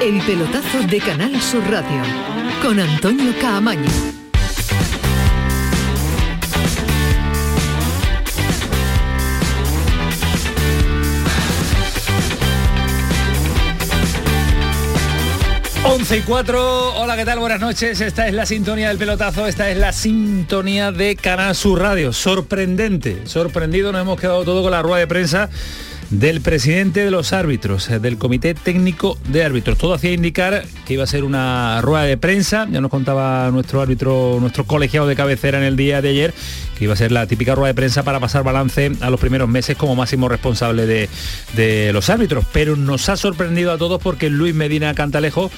El pelotazo de Canal Sur Radio con Antonio Caamaño. Once y 4, hola, ¿qué tal? Buenas noches. Esta es la sintonía del pelotazo, esta es la sintonía de Canal Sur Radio. Sorprendente, sorprendido, nos hemos quedado todo con la rueda de prensa del presidente de los árbitros, eh, del Comité Técnico de Árbitros. Todo hacía indicar que iba a ser una rueda de prensa, ya nos contaba nuestro árbitro, nuestro colegiado de cabecera en el día de ayer, que iba a ser la típica rueda de prensa para pasar balance a los primeros meses como máximo responsable de, de los árbitros. Pero nos ha sorprendido a todos porque Luis Medina Cantalejo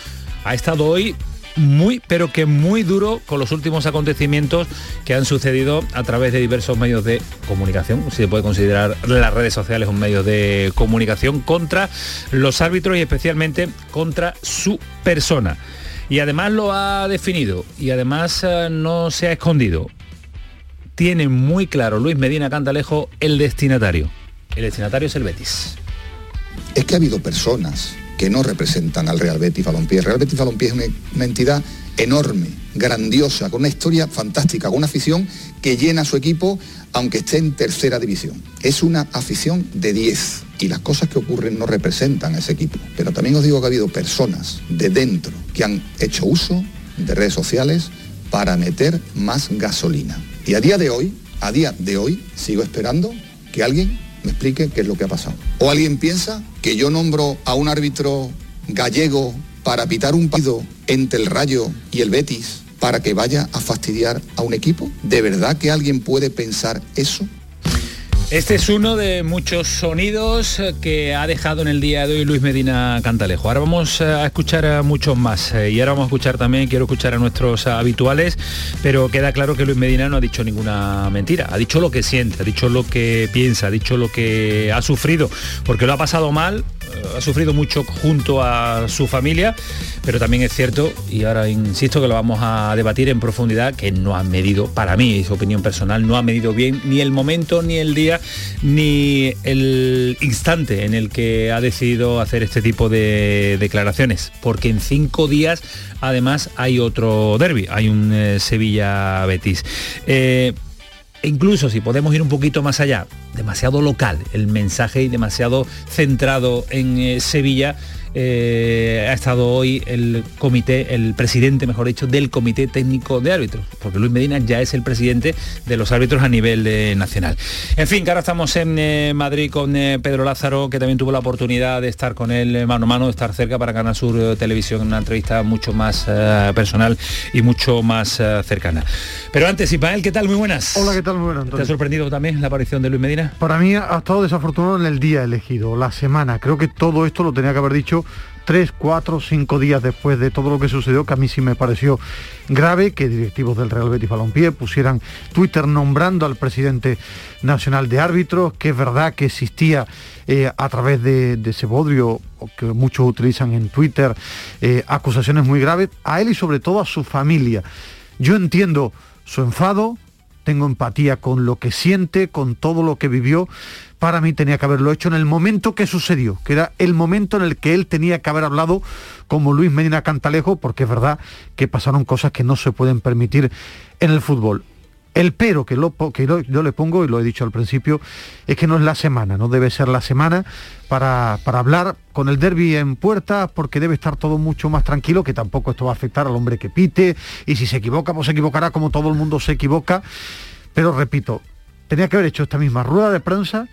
ha estado hoy muy, pero que muy duro con los últimos acontecimientos que han sucedido a través de diversos medios de comunicación, si se puede considerar las redes sociales un medio de comunicación, contra los árbitros y especialmente contra su persona. Y además lo ha definido y además eh, no se ha escondido. Tiene muy claro Luis Medina Cantalejo el destinatario. El destinatario es el Betis. Es que ha habido personas que no representan al Real Betis Balompié. El Real Betis Balompié es una, entidad enorme, grandiosa, con una historia fantástica, con una afición que llena su equipo aunque esté en tercera división. Es una afición de 10 y las cosas que ocurren no representan a ese equipo. Pero también os digo que ha habido personas de dentro que han hecho uso de redes sociales para meter más gasolina. Y a día de hoy, a día de hoy, sigo esperando que alguien me explique qué es lo que ha pasado. O alguien piensa que yo nombro a un árbitro gallego para pitar un partido entre el Rayo y el Betis para que vaya a fastidiar a un equipo. ¿De verdad que alguien puede pensar eso? Este es uno de muchos sonidos que ha dejado en el día de hoy Luis Medina Cantalejo. Ahora vamos a escuchar a muchos más y ahora vamos a escuchar también, quiero escuchar a nuestros habituales, pero queda claro que Luis Medina no ha dicho ninguna mentira, ha dicho lo que siente, ha dicho lo que piensa, ha dicho lo que ha sufrido, porque lo ha pasado mal, ha sufrido mucho junto a su familia, pero también es cierto, y ahora insisto que lo vamos a debatir en profundidad, que no ha medido, para mí, es opinión personal, no ha medido bien ni el momento ni el día ni el instante en el que ha decidido hacer este tipo de declaraciones, porque en cinco días además hay otro derby, hay un eh, Sevilla-Betis. Eh, incluso si podemos ir un poquito más allá, demasiado local el mensaje y demasiado centrado en eh, Sevilla, eh, ha estado hoy el comité, el presidente, mejor dicho, del comité técnico de árbitros, porque Luis Medina ya es el presidente de los árbitros a nivel eh, nacional. En fin, que ahora estamos en eh, Madrid con eh, Pedro Lázaro, que también tuvo la oportunidad de estar con él mano a mano, de estar cerca para Canal Sur Televisión, una entrevista mucho más personal y mucho más cercana. Pero antes, Ismael, ¿qué tal? Muy buenas. Hola, ¿qué tal? Muy buenas. ¿Te ha sorprendido también la aparición de Luis Medina? Para mí ha estado desafortunado en el día elegido, la semana. Creo que todo esto lo tenía que haber dicho tres, cuatro, cinco días después de todo lo que sucedió, que a mí sí me pareció grave que directivos del Real Betis Balompié pusieran Twitter nombrando al presidente nacional de árbitros, que es verdad que existía eh, a través de, ese bodrio que muchos utilizan en Twitter eh, acusaciones muy graves a él y sobre todo a su familia. Yo entiendo su enfado, tengo empatía con lo que siente, con todo lo que vivió. Para mí tenía que haberlo hecho en el momento que sucedió, que era el momento en el que él tenía que haber hablado como Luis Medina Cantalejo, porque es verdad que pasaron cosas que no se pueden permitir en el fútbol. El pero que, lo, que yo le pongo, y lo he dicho al principio, es que no es la semana, no debe ser la semana para, para hablar con el derby en puerta, porque debe estar todo mucho más tranquilo, que tampoco esto va a afectar al hombre que pite, y si se equivoca, pues se equivocará como todo el mundo se equivoca. Pero repito, tenía que haber hecho esta misma rueda de prensa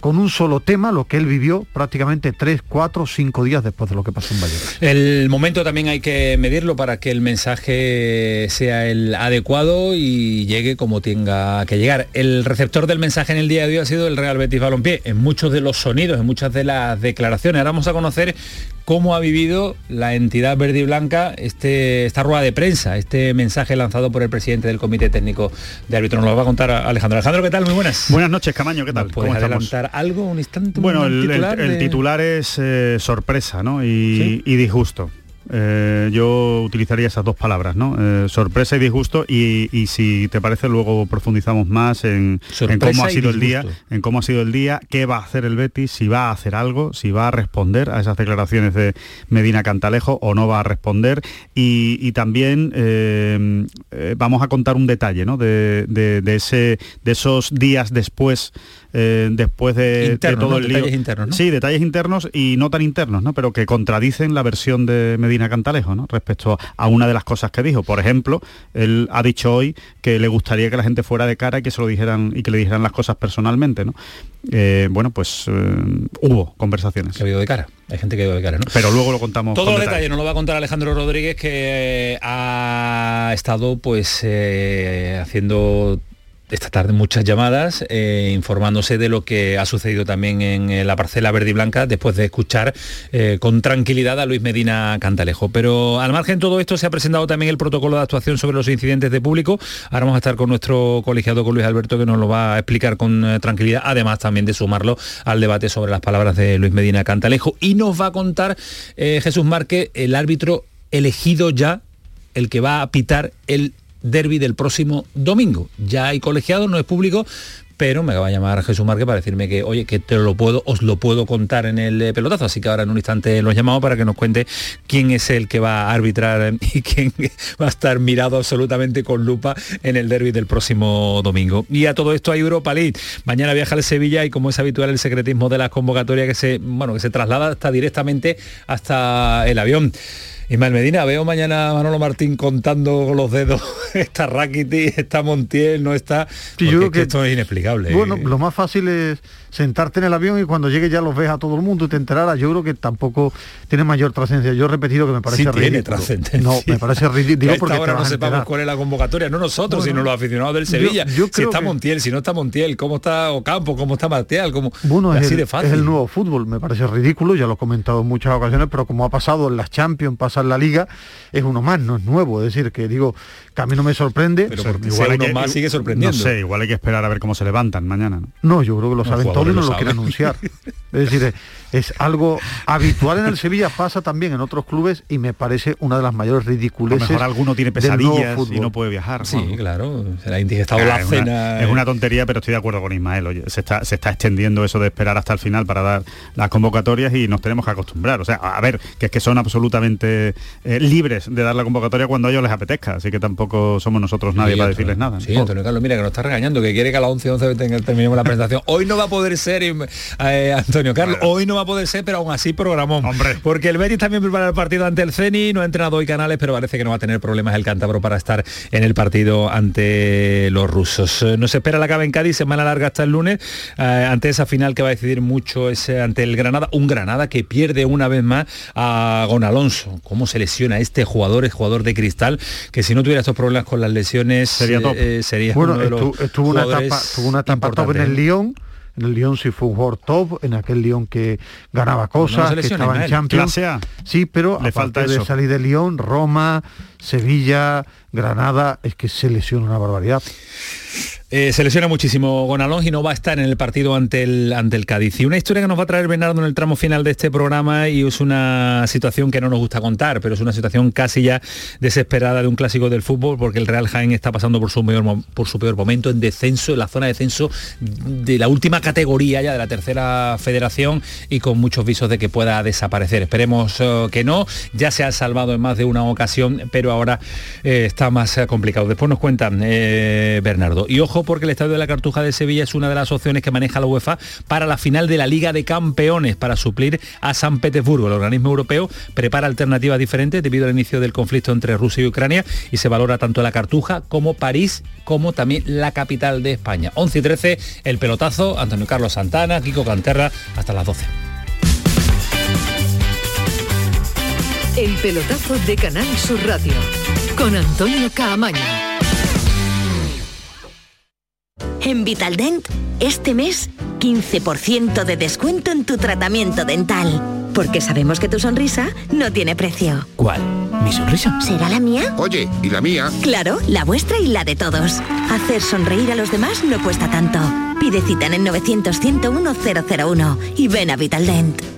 con un solo tema, lo que él vivió prácticamente tres, cuatro, cinco días después de lo que pasó en Vallecas. El momento también hay que medirlo para que el mensaje sea el adecuado y llegue como tenga que llegar. El receptor del mensaje en el día de hoy ha sido el Real Betis Balompié, en muchos de los sonidos, en muchas de las declaraciones. Ahora vamos a conocer cómo ha vivido la entidad verde y blanca este, esta rueda de prensa, este mensaje lanzado por el presidente del Comité Técnico de Árbitros. Nos lo va a contar Alejandro. Alejandro, ¿qué tal? Muy buenas. Buenas noches, Camaño, ¿qué tal? ¿Puedes adelantar algo, un instante? Bueno, un el, titular, el, el de... titular es eh, sorpresa ¿no? y, ¿Sí? y disgusto. Eh, yo utilizaría esas dos palabras, ¿no? Eh, sorpresa y disgusto y, si te parece luego profundizamos más en, cómo ha sido el día, en cómo ha sido el día, qué va a hacer el Betis, si va a hacer algo, si va a responder a esas declaraciones de Medina Cantalejo o no va a responder y, también eh, vamos a contar un detalle, ¿no? De, ese, de esos días después eh, después de, todo el lío. Detalles internos, Sí, detalles internos y no tan internos, ¿no? Pero que contradicen la versión de Medina Cantalejo, ¿no? Respecto a una de las cosas que dijo. Por ejemplo, él ha dicho hoy que le gustaría que la gente fuera de cara y que se lo dijeran y que le dijeran las cosas personalmente, ¿no? Eh, bueno, pues eh, hubo conversaciones. Que ha ido de cara. Hay gente que ha ido de cara, ¿no? Pero luego lo contamos. Todo los detalles nos lo va a contar Alejandro Rodríguez, que ha estado pues haciendo esta tarde muchas llamadas eh, informándose de lo que ha sucedido también en eh, la parcela verde y blanca después de escuchar eh, con tranquilidad a Luis Medina Cantalejo. Pero al margen de todo esto se ha presentado también el protocolo de actuación sobre los incidentes de público. Ahora vamos a estar con nuestro colegiado con Luis Alberto que nos lo va a explicar con tranquilidad, además también de sumarlo al debate sobre las palabras de Luis Medina Cantalejo. Y nos va a contar Jesús Márquez, el árbitro elegido ya, el que va a pitar el derby del próximo domingo. Ya hay colegiado, no es público, pero me acaba de llamar Jesús Márquez para decirme que, oye, que te lo puedo, os lo puedo contar en el eh, pelotazo. Así que ahora en un instante lo llamado para que nos cuente quién es el que va a arbitrar y quién va a estar mirado absolutamente con lupa en el derby del próximo domingo. Y a todo esto hay Europa League. Mañana viaja al Sevilla y como es habitual el secretismo de las convocatorias que se, bueno, que se traslada hasta directamente hasta el avión. Ismael Medina, veo mañana a Manolo Martín contando con los dedos, está Rakiti, está Montiel, no está... yo creo que, esto es inexplicable. Bueno, lo más fácil es sentarte en el avión y cuando llegue ya los ves a todo el mundo y te enterarás. Yo creo que tampoco tiene mayor trascendencia. Yo he repetido que me parece sí ridículo. Tiene trascendencia. No, me parece ridículo. porque ahora no sepamos cuál es la convocatoria, no nosotros, sino los aficionados del Sevilla. si está Montiel, si no está Montiel, cómo está Ocampo, cómo está Martial, cómo bueno, es así de fácil. Es el nuevo fútbol, me parece ridículo, ya lo he comentado en muchas ocasiones, pero como ha pasado en las Champions, pasa en la Liga, es uno más, no es nuevo. Es decir, que digo, que a mí no me sorprende. Pero igual uno más sigue sorprendiendo. No sé, igual hay que esperar a ver cómo se levantan mañana. No, no yo creo que lo saben todos no lo, quieren anunciar. es decir, es algo habitual en el Sevilla, pasa también en otros clubes y me parece una de las mayores ridiculeces. A lo mejor alguno tiene pesadillas y no puede viajar. Sí, claro, será indigestado la es cena. Una, es una tontería, pero estoy de acuerdo con Ismael. Oye, se está, se está extendiendo eso de esperar hasta el final para dar las convocatorias y nos tenemos que acostumbrar. O sea, a ver, que es que son absolutamente eh, libres de dar la convocatoria cuando a ellos les apetezca, así que tampoco somos nosotros nadie para decirles nada. Sí, Antonio Carlos, mira que nos está regañando, que quiere que a las 11, 11 terminemos la presentación. Hoy no va a poder ser, eh, Antonio Carlos, hoy no va a poder ser, pero aún así programón. Hombre. Porque el Betis también prepara el partido ante el Ceni, no ha entrenado hoy Canales, pero parece que no va a tener problemas el cántabro para estar en el partido ante los rusos. Eh, nos espera la cava en Cádiz, semana larga hasta el lunes, eh, ante esa final que va a decidir mucho ese ante el Granada, un Granada que pierde una vez más a Gon Alonso. ¿Cómo se lesiona este jugador, el jugador de cristal, que si no tuviera estos problemas con las lesiones sería top. Eh, sería bueno, uno de los estuvo, una etapa, estuvo una etapa top en el Lyon en el Lyon sí fue un jugador top, en aquel Lyon que ganaba cosas, que estaba en Champions. Sí, pero le falta de salir de Lyon, Roma, Sevilla, Granada, es que se lesiona una barbaridad. Eh, se lesiona muchísimo Gonalón y no va a estar en el partido ante el, ante el Cádiz. Y una historia que nos va a traer Bernardo en el tramo final de este programa y es una situación que no nos gusta contar, pero es una situación casi ya desesperada de un clásico del fútbol porque el Real Jaén está pasando por su, por su peor momento en descenso, en la zona de descenso de la última categoría ya de la tercera federación y con muchos visos de que pueda desaparecer. Esperemos eh, que no, ya se ha salvado en más de una ocasión, pero ahora eh, está más complicado. Después nos cuentan Bernardo. Y ojo porque el Estadio de la Cartuja de Sevilla es una de las opciones que maneja la UEFA para la final de la Liga de Campeones para suplir a San Petersburgo. El organismo europeo prepara alternativas diferentes debido al inicio del conflicto entre Rusia y Ucrania y se valora tanto la Cartuja como París como también la capital de España. 11 y 13, el pelotazo, Antonio Carlos Santana, Kiko Canterra, hasta las 12. El pelotazo de Canal Sur Radio con Antonio Caamaño. En Vitaldent, este mes, 15% de descuento en tu tratamiento dental. Porque sabemos que tu sonrisa no tiene precio. ¿Cuál? ¿Mi sonrisa? ¿Será la mía? Oye, ¿y la mía? Claro, la vuestra y la de todos. Hacer sonreír a los demás no cuesta tanto. Pide cita en el 900 101 001 y ven a Vitaldent.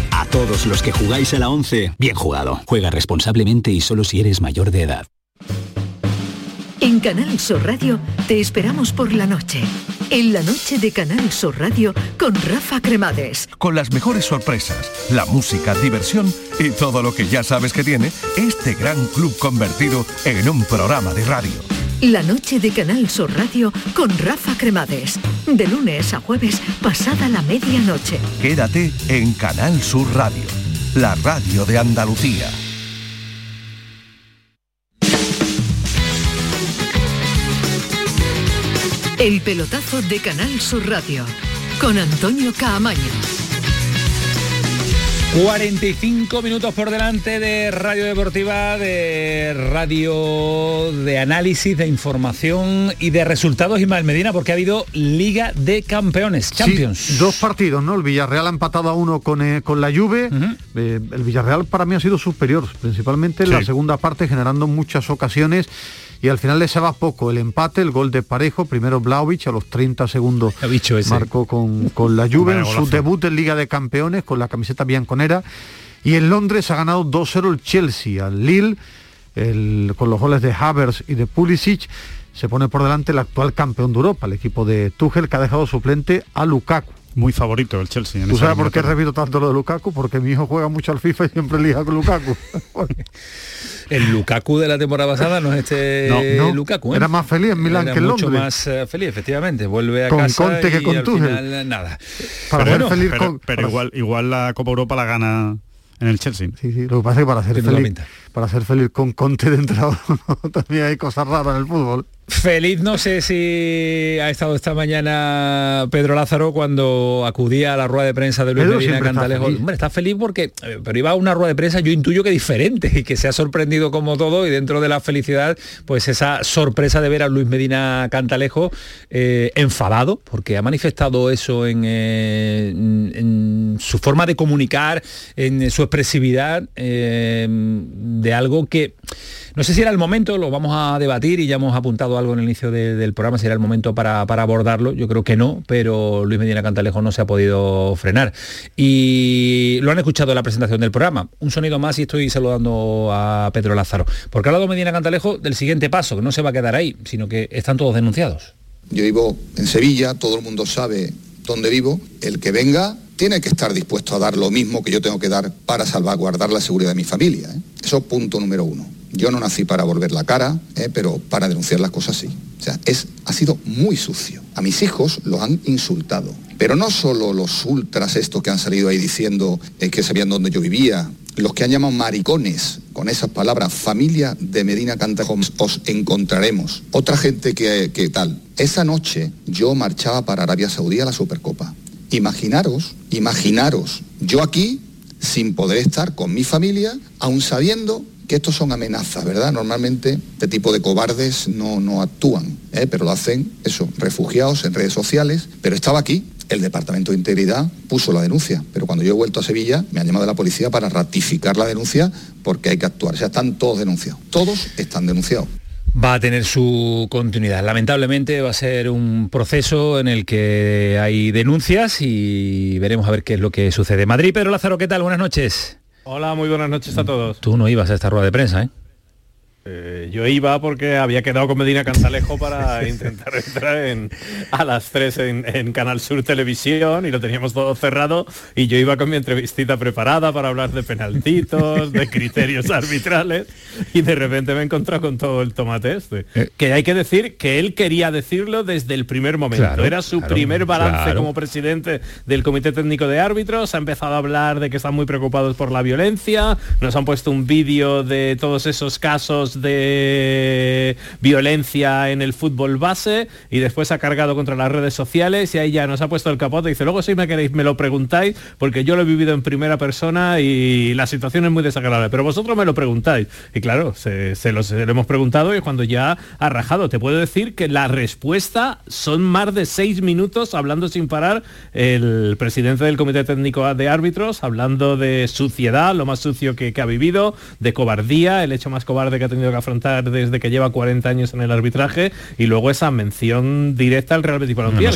A todos los que jugáis a la 11, bien jugado. Juega responsablemente y solo si eres mayor de edad. En Canal Sur Radio te esperamos por la noche. En la noche de Canal Sur Radio con Rafa Cremades. Con las mejores sorpresas, la música, diversión y todo lo que ya sabes que tiene este gran club convertido en un programa de radio. La noche de Canal Sur Radio con Rafa Cremades. De lunes a jueves, pasada la medianoche. Quédate en Canal Sur Radio, la radio de Andalucía. El pelotazo de Canal Sur Radio con Antonio Caamaño. 45 minutos por delante de Radio Deportiva, de radio de análisis, de información y de resultados Ismael Medina, porque ha habido Liga de Campeones, Champions. dos partidos, ¿no? El Villarreal ha empatado a uno con, eh, con la Juve. Eh, el Villarreal para mí ha sido superior, principalmente en la segunda parte, generando muchas ocasiones y al final le se va poco el empate, el gol de Parejo, primero Blaovic a los 30 segundos. Marcó con, con la Juve en su debut en Liga de Campeones con la camiseta bianconera. Y en Londres ha ganado 2-0 el Chelsea al Lille con los goles de Havers y de Pulisic. Se pone por delante el actual campeón de Europa, el equipo de Tuchel que ha dejado suplente a Lukaku muy favorito el Chelsea. ¿Tú sabes por qué repito tanto lo de Lukaku? Porque mi hijo juega mucho al FIFA y siempre elija con Lukaku. el Lukaku de la temporada pasada no es este Lukaku. ¿eh? Era más feliz en Milán que en Londres. Mucho más eh, feliz, efectivamente. Vuelve a con casa Conte que con al final, nada. pero, feliz pero, igual, igual la Copa Europa la gana en el Chelsea. Sí, sí, lo que pasa es que para ser feliz, para ser feliz con Conte de entrada también hay cosas raras en el fútbol. Feliz no sé si ha estado esta mañana Pedro Lázaro cuando acudía a la rueda de prensa de Luis Medina Cantalejo. Está Hombre, está feliz porque, eh, pero iba a una rueda de prensa, yo intuyo que diferente y que se ha sorprendido como todo y dentro de la felicidad, pues esa sorpresa de ver a Luis Medina Cantalejo eh, enfadado, porque ha manifestado eso en, eh, en, su forma de comunicar, en su expresividad, de algo que no sé si era el momento, lo vamos a debatir y ya hemos apuntado algo en el inicio del programa, si era el momento para, abordarlo. Yo creo que no, pero Luis Medina Cantalejo no se ha podido frenar. Y lo han escuchado en la presentación del programa. Un sonido más y estoy saludando a Pedro Lázaro. Porque ha hablado Medina Cantalejo del siguiente paso, que no se va a quedar ahí, sino que están todos denunciados. Yo vivo en Sevilla, todo el mundo sabe dónde vivo. El que venga tiene que estar dispuesto a dar lo mismo que yo tengo que dar para salvaguardar la seguridad de mi familia. ¿eh? Eso punto número uno. Yo no nací para volver la cara, eh, pero para denunciar las cosas sí. O sea, es, ha sido muy sucio. A mis hijos los han insultado. Pero no solo los ultras estos que han salido ahí diciendo eh, que sabían dónde yo vivía, los que han llamado maricones con esas palabras, familia de Medina Cantalejo, os encontraremos. Otra gente que, que tal. Esa noche yo marchaba para Arabia Saudí a la Supercopa. Imaginaros, imaginaros, yo aquí sin poder estar con mi familia, aún sabiendo que estos son amenazas, ¿verdad? Normalmente este tipo de cobardes no, no actúan, ¿eh? pero lo hacen, eso, refugiados en redes sociales, pero estaba aquí, el Departamento de Integridad puso la denuncia, pero cuando yo he vuelto a Sevilla me ha llamado la policía para ratificar la denuncia porque hay que actuar. O sea, están todos denunciados. Todos están denunciados. Va a tener su continuidad. Lamentablemente va a ser un proceso en el que hay denuncias y veremos a ver qué es lo que sucede. Madrid, Pedro Lázaro, ¿qué tal? Buenas noches. Hola, muy buenas noches a todos. Tú no ibas a esta rueda de prensa, ¿eh? Eh, yo iba porque había quedado con Medina Cantalejo para intentar entrar en, a las 3 en, Canal Sur Televisión y lo teníamos todo cerrado y yo iba con mi entrevistita preparada para hablar de penaltitos, de criterios arbitrales y de repente me he encontrado con todo el tomate este. Eh. que hay que decir que él quería decirlo desde el primer momento. Era su primer balance como presidente del Comité Técnico de Árbitros. Ha empezado a hablar de que están muy preocupados por la violencia. Nos han puesto un vídeo de todos esos casos de violencia en el fútbol base y después ha cargado contra las redes sociales y ahí ya nos ha puesto el capote. Dice, luego si me queréis me lo preguntáis porque yo lo he vivido en primera persona y la situación es muy desagradable, pero vosotros me lo preguntáis. Y claro, se, lo, hemos preguntado y cuando ya ha rajado, te puedo decir que la respuesta son más de seis minutos hablando sin parar el presidente del Comité Técnico de Árbitros, hablando de suciedad, lo más sucio que, que ha vivido, de cobardía, el hecho más cobarde que ha tenido que afrontar desde que lleva 40 años en el arbitraje y luego esa mención directa al Real Betis Balompié,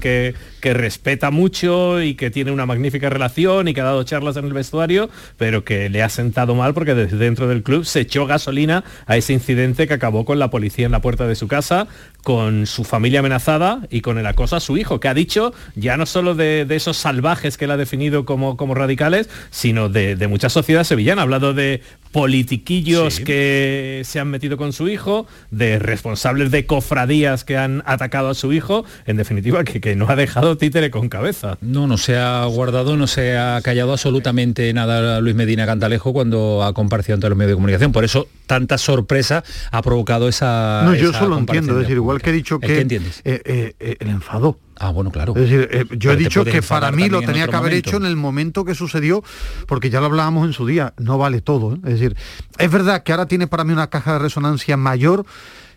que, que, respeta mucho y que tiene una magnífica relación y que ha dado charlas en el vestuario, pero que le ha sentado mal porque desde dentro del club se echó gasolina a ese incidente que acabó con la policía en la puerta de su casa, con su familia amenazada y con el acoso a su hijo, que ha dicho ya no solo de, esos salvajes que él ha definido como, como radicales, sino de, de mucha sociedad sevillana. Ha hablado de politiquillos que se han metido con su hijo, de responsables de cofradías que han atacado a su hijo, en definitiva, que, que no ha dejado títere con cabeza. No, no se ha guardado, no se ha callado absolutamente nada Luis Medina Cantalejo cuando ha comparecido ante los medios de comunicación. Por eso tanta sorpresa ha provocado esa... No, yo solo entiendo, es decir, igual que he dicho que... entiendes? Eh, eh, eh, el enfado Ah, bueno, claro. Es decir, eh, yo he dicho que para mí lo tenía que haber hecho en el momento que sucedió, porque ya lo hablábamos en su día, no vale todo. ¿eh? Es decir, es verdad que ahora tiene para mí una caja de resonancia mayor.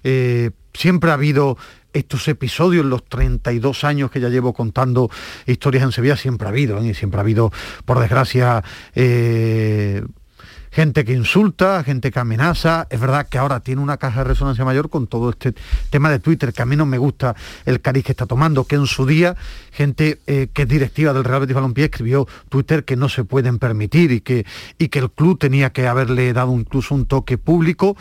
Eh, siempre ha habido estos episodios, los 32 años que ya llevo contando historias en Sevilla, siempre ha habido, y siempre ha habido, por desgracia, gente que insulta, gente que amenaza. Es verdad que ahora tiene una caja de resonancia mayor con todo este tema de Twitter, que a mí no me gusta el cariz que está tomando, que en su día gente eh, que es directiva del Real Betis Balompié escribió Twitter que no se pueden permitir y que, y que el club tenía que haberle dado incluso un toque público.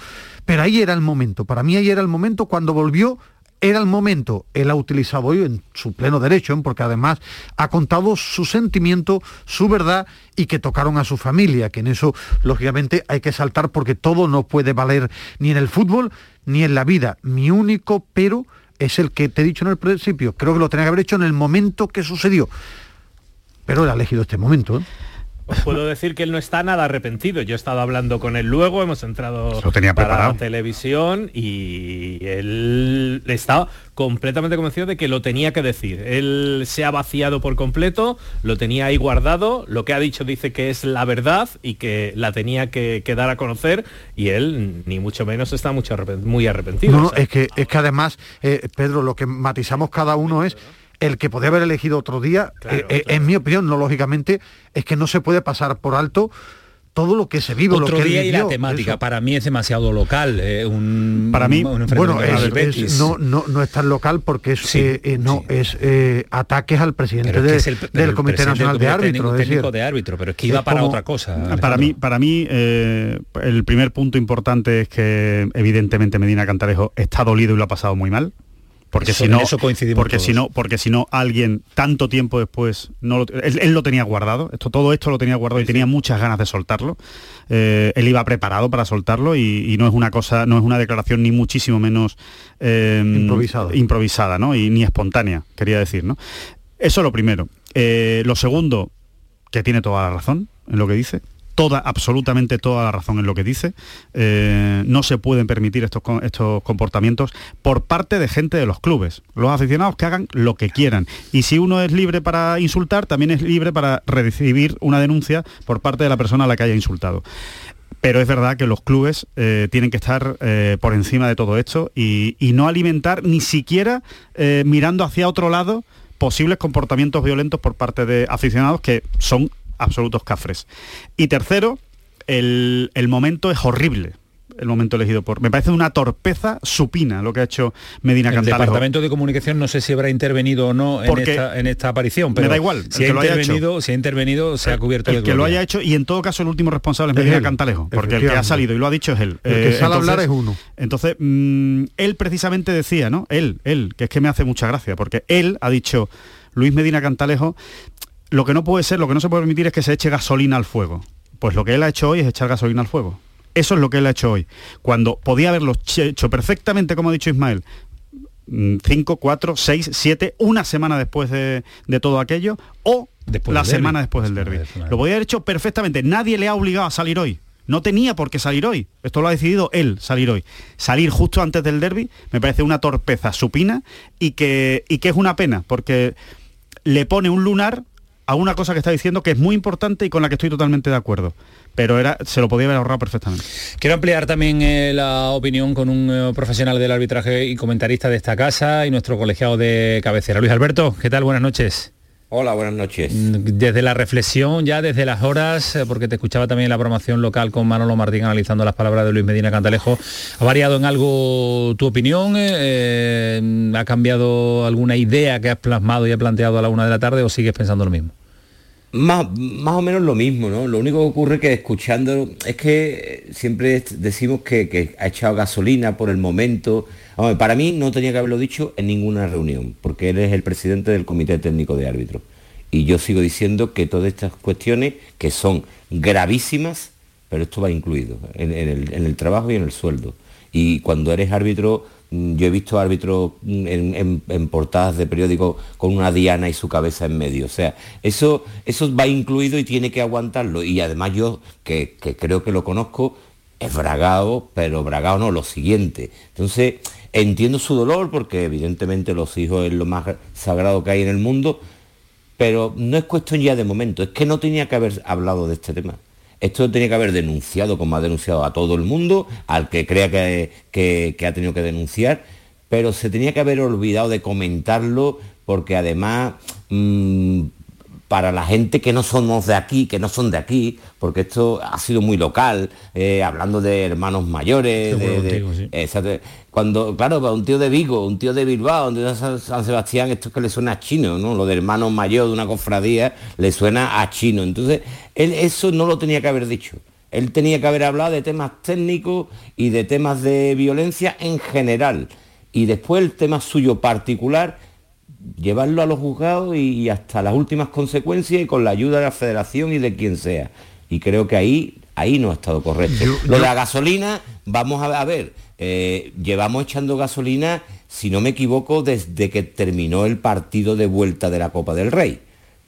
Pero ahí era el momento, para mí ahí era el momento cuando volvió era el momento, él ha utilizado hoy en su pleno derecho, porque además ha contado su sentimiento, su verdad y que tocaron a su familia, que en eso lógicamente hay que saltar porque todo no puede valer ni en el fútbol ni en la vida. Mi único pero es el que te he dicho en el principio, creo que lo tenía que haber hecho en el momento que sucedió, pero él ha elegido este momento. ¿eh? Os puedo decir que él no está nada arrepentido. Yo he estado hablando con él luego, hemos entrado tenía para la televisión y él estaba completamente convencido de que lo tenía que decir. Él se ha vaciado por completo, lo tenía ahí guardado, lo que ha dicho dice que es la verdad y que la tenía que, dar a conocer y él ni mucho menos está mucho muy arrepentido. No, es, que, es que además, eh, Pedro, lo que matizamos cada uno es el que podía haber elegido otro día, eh, eh, en mi opinión, no lógicamente, es que no se puede pasar por alto todo lo que se vive, Otro lo que día y la temática para mí es demasiado local. Eh, un, para mí, bueno, no, no, no es tan local porque es, no es ataques al presidente del Comité Nacional de Árbitros. Técnico, de árbitro, pero es que iba para otra cosa. Para mí, para mí el primer punto importante es que evidentemente Medina Cantarejo está dolido y lo ha pasado muy mal porque si no porque si no porque si no alguien tanto tiempo después no él, lo tenía guardado esto todo esto lo tenía guardado y tenía muchas ganas de soltarlo. Eh, él iba preparado para soltarlo y, no es una cosa no es una declaración ni muchísimo menos em, improvisada. improvisada no y ni espontánea quería decir no eso es lo primero. Eh, lo segundo que tiene toda la razón en lo que dice toda, absolutamente toda la razón en lo que dice. Eh, no se pueden permitir estos, estos comportamientos por parte de gente de los clubes. Los aficionados que hagan lo que quieran. Y si uno es libre para insultar, también es libre para recibir una denuncia por parte de la persona a la que haya insultado. Pero es verdad que los clubes eh, tienen que estar eh, por encima de todo esto y, no alimentar ni siquiera mirando hacia otro lado posibles comportamientos violentos por parte de aficionados que son absolutos cafres. Y tercero, el, momento es horrible. el momento elegido por... Me parece una torpeza supina lo que ha hecho Medina Cantalejo. El Departamento de Comunicación no sé si habrá intervenido o no en esta, en esta, aparición, pero me da igual. Si, ha intervenido, si ha intervenido, se ha cubierto el, que lo haya hecho y en todo caso el último responsable es Medina Cantalejo, porque el que ha salido y lo ha dicho es él. El que eh, sale a hablar es uno. Entonces, mm, él precisamente decía, ¿no? Él, él, que es que me hace mucha gracia, porque él ha dicho, Luis Medina Cantalejo, lo que no puede ser, lo que no se puede permitir es que se eche gasolina al fuego. Pues lo que él ha hecho hoy es echar gasolina al fuego. Eso es lo que él ha hecho hoy. Cuando podía haberlo hecho perfectamente, como ha dicho Ismael, 5, 4, 6, 7, una semana después de, todo aquello, o la semana después del derby. Lo podía haber hecho perfectamente. Nadie le ha obligado a salir hoy. No tenía por qué salir hoy. Esto lo ha decidido él, salir hoy. Salir justo antes del derby me parece una torpeza supina y que, y que es una pena, porque le pone un lunar a una cosa que está diciendo que es muy importante y con la que estoy totalmente de acuerdo. Pero era, se lo podía haber ahorrado perfectamente. Quiero ampliar también eh, la opinión con un eh, profesional del arbitraje y comentarista de esta casa y nuestro colegiado de cabecera. Luis Alberto, ¿qué tal? Buenas noches. Hola, buenas noches. Desde la reflexión, ya desde las horas, eh, porque te escuchaba también en la programación local con Manolo Martín analizando las palabras de Luis Medina Cantalejo, ¿ha variado en algo tu opinión? ¿Ha cambiado alguna idea que has plasmado y has planteado a la una de la tarde o sigues pensando lo mismo? Más, más o menos lo mismo, ¿no? Lo único que ocurre que escuchando es que siempre decimos que, ha echado gasolina por el momento. para mí no tenía que haberlo dicho en ninguna reunión, porque él es el presidente del Comité Técnico de Árbitros. Y yo sigo diciendo que todas estas cuestiones, que son gravísimas, pero esto va incluido en el trabajo y en el sueldo. Y cuando eres árbitro yo he visto árbitros en, portadas de periódicos con una diana y su cabeza en medio. O sea, eso, eso va incluido y tiene que aguantarlo. Y además yo, que, creo que lo conozco, es bragado, pero bragado no, lo siguiente. Entonces, entiendo su dolor porque evidentemente los hijos es lo más sagrado que hay en el mundo, pero no es cuestión ya de momento, es que no tenía que haber hablado de este tema. Esto tenía que haber denunciado, como ha denunciado a todo el mundo, al que crea que, ha tenido que denunciar, pero se tenía que haber olvidado de comentarlo porque además mm, para la gente que no somos de aquí, que no son de aquí, porque esto ha sido muy local, eh, hablando de hermanos mayores, de, cuando, claro, para un tío de Vigo, un tío de Bilbao, un tío de San, Sebastián, esto es que le suena a chino, ¿no? Lo de hermanos mayores de una cofradía le suena a chino. Entonces, él eso no lo tenía que haber dicho. Él tenía que haber hablado de temas técnicos y de temas de violencia en general. Y después el tema suyo particular llevarlo a los juzgados y, hasta las últimas consecuencias y con la ayuda de la federación y de quien sea. Y creo que ahí, ahí no ha estado correcto. Lo de la gasolina, vamos a, ver, eh, llevamos echando gasolina, si no me equivoco, desde que terminó el partido de vuelta de la Copa del Rey.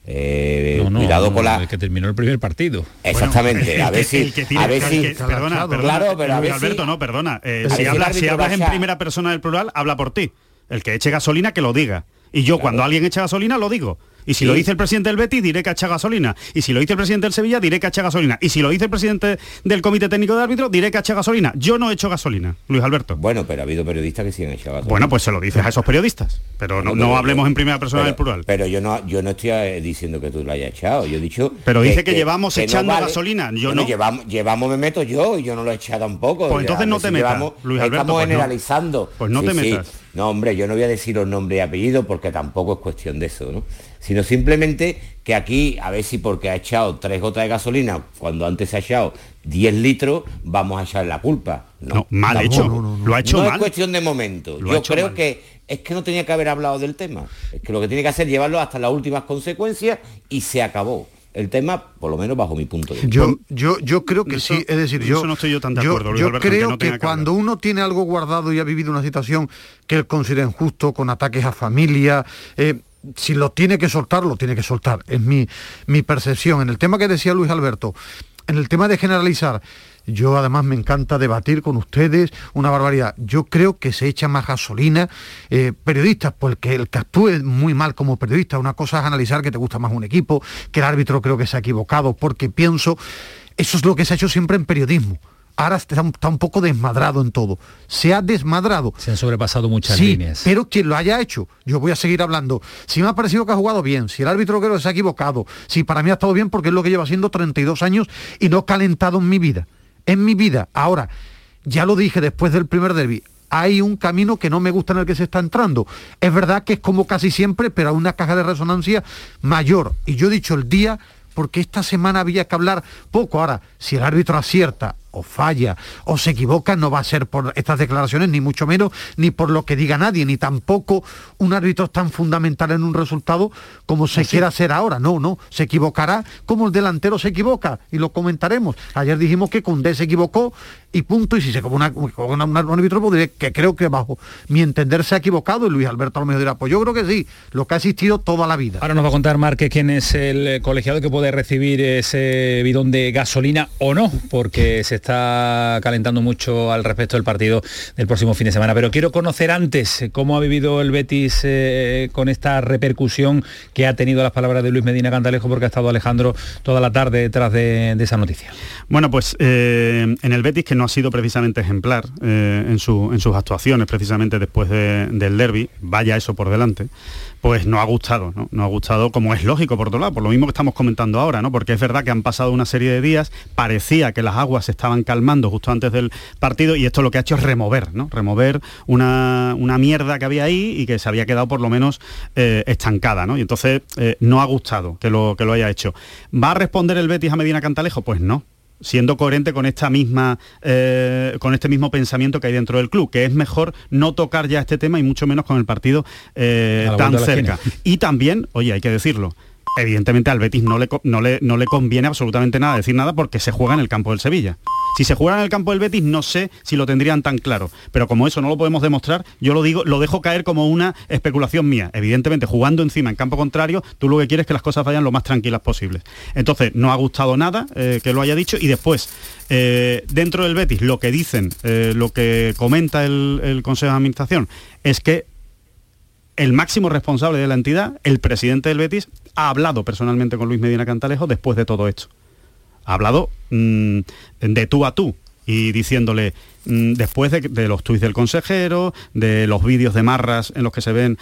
Eh, cuidado con la que terminó el primer partido exactamente a ver si a ver si perdona, claro pero a ver Alberto no perdona eh, si, si hablas en primera persona del plural habla por ti el que eche gasolina que lo diga y yo cuando alguien echa gasolina lo digo. Y si lo dice el presidente del Betis, diré que echa gasolina. Y si lo dice el presidente del Sevilla, diré que echa gasolina. Y si lo dice el presidente del Comité Técnico de Árbitro, diré que echa gasolina. Yo no he hecho gasolina, Luis Alberto. Bueno, pero ha habido periodistas que sí han echado gasolina. Bueno, pues se lo dices a esos periodistas. Pero no, hablemos en primera persona del plural. Pero yo no, yo no estoy eh, diciendo que tú lo hayas echado. Yo he dicho. Pero dice que, llevamos echando gasolina. Yo no. Llevamos, llevamos, me meto yo y yo no lo he echado tampoco. Pues entonces no te metas. Luis Alberto, estamos pues generalizando. Pues no te metas. No, hombre, yo no voy a decir los nombres y apellidos porque tampoco es cuestión de eso, ¿no? Sino simplemente que aquí, a ver si porque ha echado tres gotas de gasolina, cuando antes se ha echado 10 litros, vamos a echar la culpa. No, mal hecho. No, lo ha hecho no es cuestión de momento. yo creo que es que no tenía que haber hablado del tema. Es que lo que tiene que hacer es llevarlo hasta las últimas consecuencias y se acabó el tema, por lo menos bajo mi punto de vista. Yo, yo, yo creo que sí, es decir, yo, no estoy yo tan de acuerdo. Yo, creo que, cuando uno tiene algo guardado y ha vivido una situación que él considera injusto, con ataques a familia, eh, si lo tiene que soltar, lo tiene que soltar. Es mi, mi percepción. En el tema que decía Luis Alberto, en el tema de generalizar, yo además me encanta debatir con ustedes, una barbaridad. Yo creo que se echa más gasolina. Eh, periodistas, porque el que actúe muy mal como periodista, una cosa es analizar que te gusta más un equipo, que el árbitro creo que se ha equivocado, porque pienso, eso es lo que se ha hecho siempre en periodismo ahora está, un poco desmadrado en todo. Se ha desmadrado. Se han sobrepasado muchas líneas. Pero quien lo haya hecho, yo voy a seguir hablando. Si me ha parecido que ha jugado bien, si el árbitro creo que se ha equivocado, si para mí ha estado bien porque es lo que lleva siendo 32 años y no calentado en mi vida en mi vida. Ahora, ya lo dije después del primer derby, hay un camino que no me gusta en el que se está entrando. Es verdad que es como casi siempre, pero hay una caja de resonancia mayor. Y yo he dicho el día porque esta semana había que hablar poco. Ahora, si el árbitro acierta o falla o se equivoca, no va a ser por estas declaraciones, ni mucho menos, ni por lo que diga nadie, ni tampoco un árbitro tan fundamental en un resultado como se quiera hacer ahora. No, no, se equivocará como el delantero se equivoca y lo comentaremos. Ayer dijimos que Cundé se equivocó y punto, y si se como una, un árbitro, pues que creo que bajo mi entender se ha equivocado y Luis Alberto a lo mejor dirá, pues yo creo que sí, lo que ha existido toda la vida. Ahora nos va a contar Márquez quién es el colegiado que puede recibir ese bidón de gasolina o no, porque se está calentando mucho al respecto del partido del próximo fin de semana. Pero quiero conocer antes cómo ha vivido el Betis eh, con esta repercusión que ha tenido las palabras de Luis Medina Cantalejo, porque ha estado Alejandro toda la tarde detrás de, esa noticia. Bueno, pues eh, en el Betis, que no ha sido precisamente ejemplar eh, en, sus actuaciones, precisamente después del derby, vaya eso por delante, pues no ha gustado, ¿no? No ha gustado como es lógico por otro lado, por lo mismo que estamos comentando ahora, ¿no? Porque es verdad que han pasado una serie de días, parecía que las aguas se estaban calmando justo antes del partido y esto lo que ha hecho es remover, ¿no? Remover una, mierda que había ahí y que se había quedado por lo menos eh, estancada, ¿no? Y entonces eh, no ha gustado que lo, que lo haya hecho. ¿Va a responder el Betis a Medina Cantalejo? Pues no, siendo coherente con esta misma eh, con este mismo pensamiento que hay dentro del club que es mejor no tocar ya este tema y mucho menos con el partido eh, tan cerca. Y también oye hay que decirlo evidentemente al Betis no le, no le, no le conviene absolutamente nada decir nada porque se juega en el campo del Sevilla si se jugara en el campo del Betis, no sé si lo tendrían tan claro. Pero como eso no lo podemos demostrar, yo lo digo, lo dejo caer como una especulación mía. Evidentemente, jugando encima en campo contrario, tú lo que quieres es que las cosas vayan lo más tranquilas posibles. Entonces, no ha gustado nada eh, que lo haya dicho. Y después, eh, dentro del Betis, lo que dicen, eh, lo que comenta el, el Consejo de Administración, es que el máximo responsable de la entidad, el presidente del Betis, ha hablado personalmente con Luis Medina Cantalejo después de todo esto ha hablado mm, de tú a tú y diciéndole, mm, después de, los tuits del consejero, de los vídeos de marras en los que se ven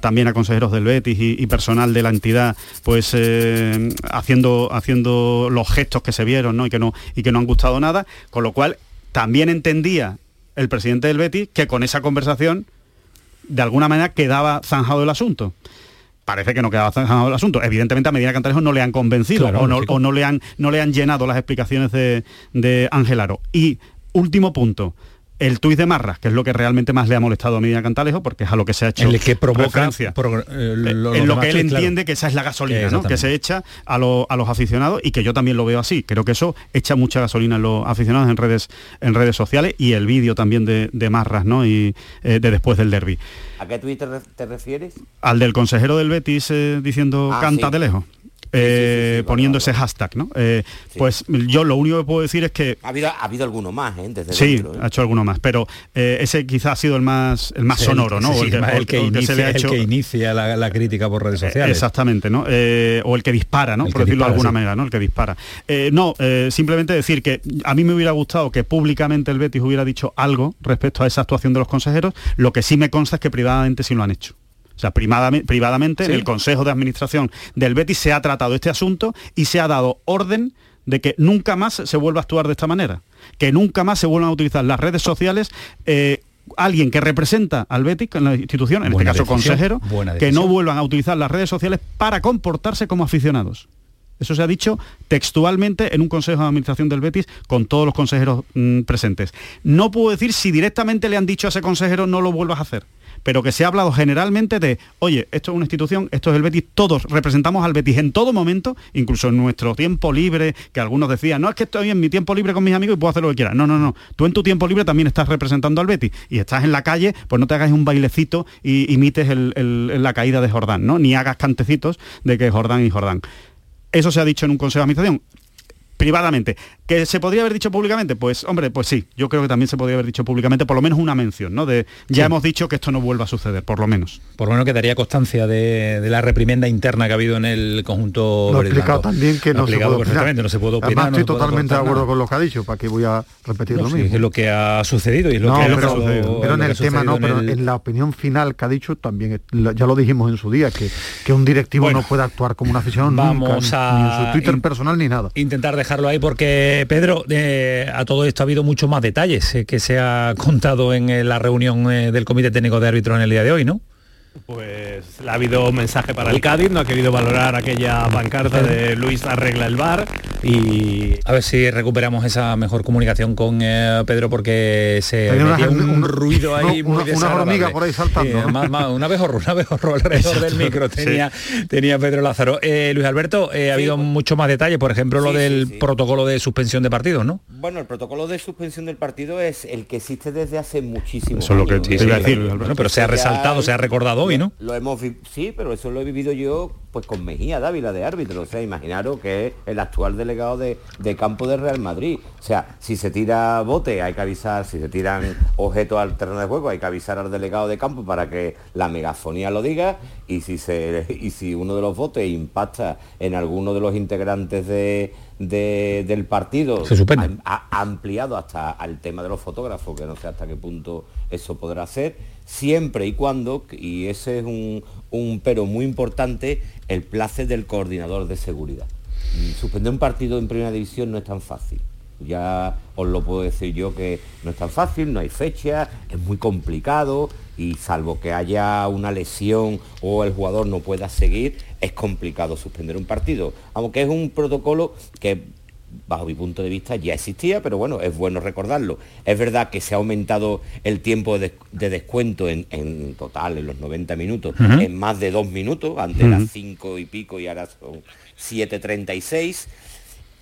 también a consejeros del Betis y, personal de la entidad, pues eh, haciendo, haciendo los gestos que se vieron ¿no? Y, que no, y que no han gustado nada, con lo cual también entendía el presidente del Betis que con esa conversación de alguna manera quedaba zanjado el asunto parece que no quedaba zanjado el asunto. Evidentemente a Medina Cantalejo no le han convencido o, no, le han, no le han llenado las explicaciones de Ángel Aro. Y último punto, el tuit de Marras, que es lo que realmente más le ha molestado a Medina Cantalejo, porque es a lo que se ha hecho el que provoca eh, en lo que él entiende que esa es la gasolina, ¿no? que se echa a, a, los aficionados y que yo también lo veo así. Creo que eso echa mucha gasolina en los aficionados en redes, en redes sociales y el vídeo también de, Marras ¿no? y eh, de después del derby. ¿A qué tuit te, refieres? Al del consejero del Betis eh, diciendo ah, canta de lejos. Eh, poniendo ese hashtag, ¿no? Eh, pues yo lo único que puedo decir es que... Ha habido, ha habido alguno más, ¿eh? sí, ha hecho alguno más, pero ese quizás ha sido el más, el más sonoro, ¿no? el, que, inicia, la, crítica por redes sociales. exactamente, ¿no? o el que dispara, ¿no? por decirlo de alguna manera, ¿no? El que dispara. no, simplemente decir que a mí me hubiera gustado que públicamente el Betis hubiera dicho algo respecto a esa actuación de los consejeros, lo que sí me consta es que privadamente sí lo han hecho. O sea, privadamente, en el Consejo de Administración del Betis se ha tratado este asunto y se ha dado orden de que nunca más se vuelva a actuar de esta manera, que nunca más se vuelvan a utilizar las redes sociales eh, alguien que representa al Betis en la institución, en este caso consejero, que no vuelvan a utilizar las redes sociales para comportarse como aficionados. Eso se ha dicho textualmente en un consejo de administración del Betis con todos los consejeros mm, presentes. No puedo decir si directamente le han dicho a ese consejero no lo vuelvas a hacer pero que se ha hablado generalmente de, oye, esto es una institución, esto es el Betis, todos representamos al Betis en todo momento, incluso en nuestro tiempo libre, que algunos decían, no es que estoy en mi tiempo libre con mis amigos y puedo hacer lo que quiera. No, no, no. Tú en tu tiempo libre también estás representando al Betis y estás en la calle, pues no te hagas un bailecito y imites la caída de Jordán, ¿no? Ni hagas cantecitos de que Jordán y Jordán. Eso se ha dicho en un consejo de administración privadamente. ¿Que se podría haber dicho públicamente? Pues, hombre, pues sí, yo creo que también se podría haber dicho públicamente, por lo menos una mención, ¿no? De ya hemos dicho que esto no vuelva a suceder, por lo menos. Por lo menos quedaría constancia de, la reprimenda interna que ha habido en el conjunto. Lo explicado también que no se, puede perfectamente, no se puede opinar. estoy totalmente de acuerdo con lo que ha dicho, para que voy a repetir lo mismo. es lo que ha sucedido y lo que, pero, pero en el tema no, pero en, la opinión final que ha dicho también, ya lo dijimos en su día, que, que un directivo no puede actuar como una afición vamos nunca, a ni en su Twitter personal ni nada. Intentar dejar dejarlo ahí porque, Pedro, eh, a todo esto ha habido muchos más detalles eh, que se ha contado en la reunión del Comité Técnico de Árbitros en el día de hoy, ¿no? Pues ha habido un mensaje para el Cádiz, no ha querido valorar aquella pancarta de Luis arregla el bar y a ver si recuperamos esa mejor comunicación con eh, Pedro porque se metía un, ruido ahí muy una hormiga por ahí saltando una vez horror una vez alrededor del micro tenía tenía Pedro Lázaro. Eh, Luis Alberto eh, ha habido mucho más detalle por ejemplo lo del protocolo de suspensión de partidos no bueno el protocolo de suspensión del partido es el que existe desde hace muchísimo eso es lo que te iba a decir pero se ha resaltado se ha recordado hoy no lo hemos sí pero eso lo he vivido yo pues con Mejía Dávila de árbitro. O sea imaginaros que es el actual del delegado de, campo de Real Madrid. O sea, si se tira bote hay que avisar, si se tiran objetos al terreno de juego hay que avisar al delegado de campo para que la megafonía lo diga. Y si, se, y si uno de los botes impacta en alguno de los integrantes de, del partido se Ha, ampliado hasta al tema de los fotógrafos, que no sé hasta qué punto eso podrá ser, siempre y cuando, y ese es un, un pero muy importante, el place del coordinador de seguridad suspender un partido en primera división no es tan fácil. Ya os lo puedo decir yo que no es tan fácil, no hay fecha, es muy complicado y salvo que haya una lesión o el jugador no pueda seguir, es complicado suspender un partido. Aunque es un protocolo que bajo mi punto de vista ya existía, pero bueno, es bueno recordarlo. Es verdad que se ha aumentado el tiempo de, descuento en, total, en los 90 minutos, en más de dos minutos, antes era cinco y pico y ahora son 736.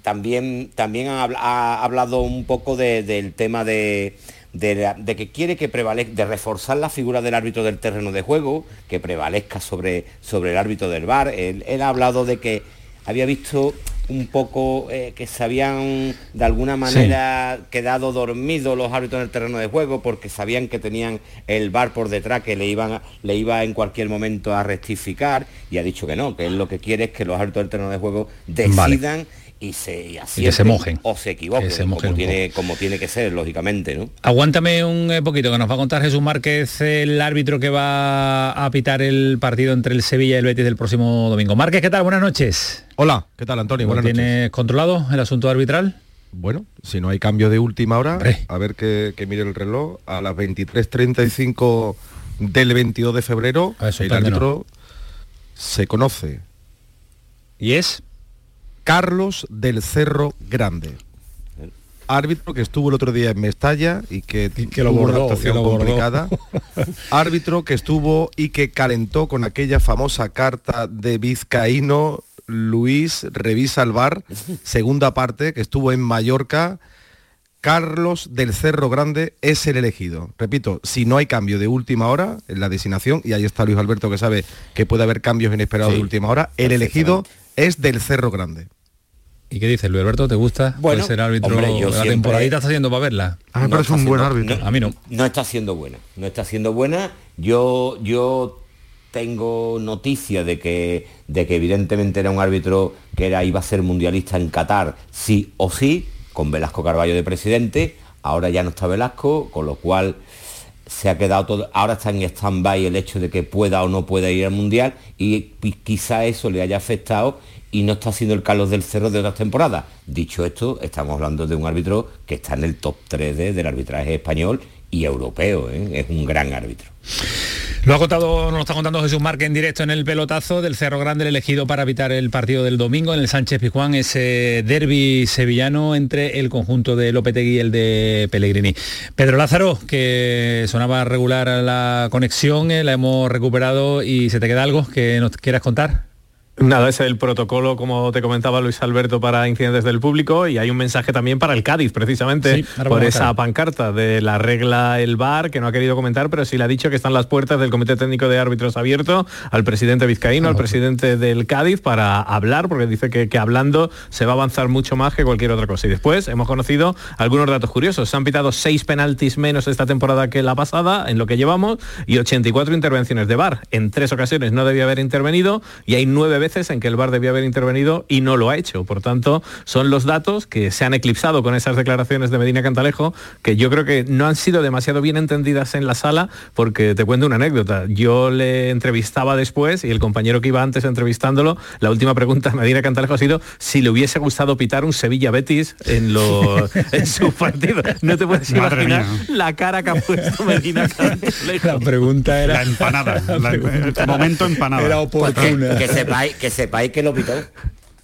También, también ha, hablado un poco del tema de, que quiere que prevalezca, de reforzar la figura del árbitro del terreno de juego, que prevalezca sobre, sobre el árbitro del bar. Él, ha hablado de que había visto un poco eh, que se habían de alguna manera quedado dormidos los árbitros del terreno de juego porque sabían que tenían el bar por detrás que le iban le iba en cualquier momento a rectificar y ha dicho que no, que él lo que quiere es que los árbitros del terreno de juego decidan y se y se mojen. o se equivoquen como, tiene, como tiene que ser lógicamente ¿no? aguántame un eh, poquito que nos va a contar Jesús Márquez el árbitro que va a pitar el partido entre el Sevilla y el Betis del próximo domingo. Márquez qué tal buenas noches. Hola qué tal Antonio buenas tienes controlado el asunto arbitral bueno, si no hay cambio de última hora, a ver que, mire el reloj, a las 23.35 del 22 de febrero, el árbitro se conoce. ¿Y es? Carlos del Cerro Grande. Árbitro que estuvo el otro día en Mestalla y que, que lo tuvo una actuación complicada. Árbitro que estuvo y que calentó con aquella famosa carta de Vizcaíno Luis Revisa el bar, segunda parte, que estuvo en Mallorca. Carlos del Cerro Grande es el elegido. Repito, si no hay cambio de última hora en la designación, y ahí está Luis Alberto que sabe que puede haber cambios inesperados de última hora, el elegido es del Cerro Grande. ¿Y qué dices, Luis Alberto? ¿Te gusta bueno, ser árbitro? la temporadita está haciendo para verla. A mí me parece un buen árbitro. a mí no. No está siendo buena. No está siendo buena. Yo, yo tengo noticia de que, de que evidentemente era un árbitro que era, iba a ser mundialista en Qatar, sí o sí, con Velasco Carballo de presidente. Ahora ya no está Velasco, con lo cual se ha quedado todo, ahora está en stand-by el hecho de que pueda o no pueda ir al Mundial y quizá eso le haya afectado y no está siendo el Carlos del Cerro de otras temporadas. Dicho esto, estamos hablando de un árbitro que está en el top 3 del arbitraje español y europeo, ¿eh? es un gran árbitro. Lo ha contado, nos lo está contando Jesús Marque en directo en el pelotazo del Cerro Grande, el elegido para evitar el partido del domingo en el Sánchez Pizjuán, ese derby sevillano entre el conjunto de Lopetegui y el de Pellegrini. Pedro Lázaro, que sonaba regular la conexión, eh, la hemos recuperado y se te queda algo que nos quieras contar. Nada, es el protocolo, como te comentaba Luis Alberto, para incidentes del público y hay un mensaje también para el Cádiz, precisamente por esa pancarta de la regla el VAR, que no ha querido comentar, pero sí le ha dicho que están las puertas del Comité Técnico de Árbitros abierto al presidente Vizcaíno, al presidente del Cádiz, para hablar, porque dice que, que, hablando se va a avanzar mucho más que cualquier otra cosa. Y después hemos conocido algunos datos curiosos. Se han pitado seis penaltis menos esta temporada que la pasada, en lo que llevamos, y 84 intervenciones de VAR. En tres ocasiones no debía haber intervenido y hay nueve veces veces en que el VAR debía haber intervenido y no lo ha hecho. Por tanto, son los datos que se han eclipsado con esas declaraciones de Medina Cantalejo, que yo creo que no han sido demasiado bien entendidas en la sala, porque te cuento una anécdota. Yo le entrevistaba después y el compañero que iba antes entrevistándolo, la última pregunta a Medina Cantalejo ha sido si le hubiese gustado pitar un Sevilla Betis en, los, en su partido. No te puedes imaginar la cara que ha puesto Medina Cantalejo. La pregunta era... La empanada, el momento empanada. Era oportuna. Que, sepáis, que sepáis que lo pitó.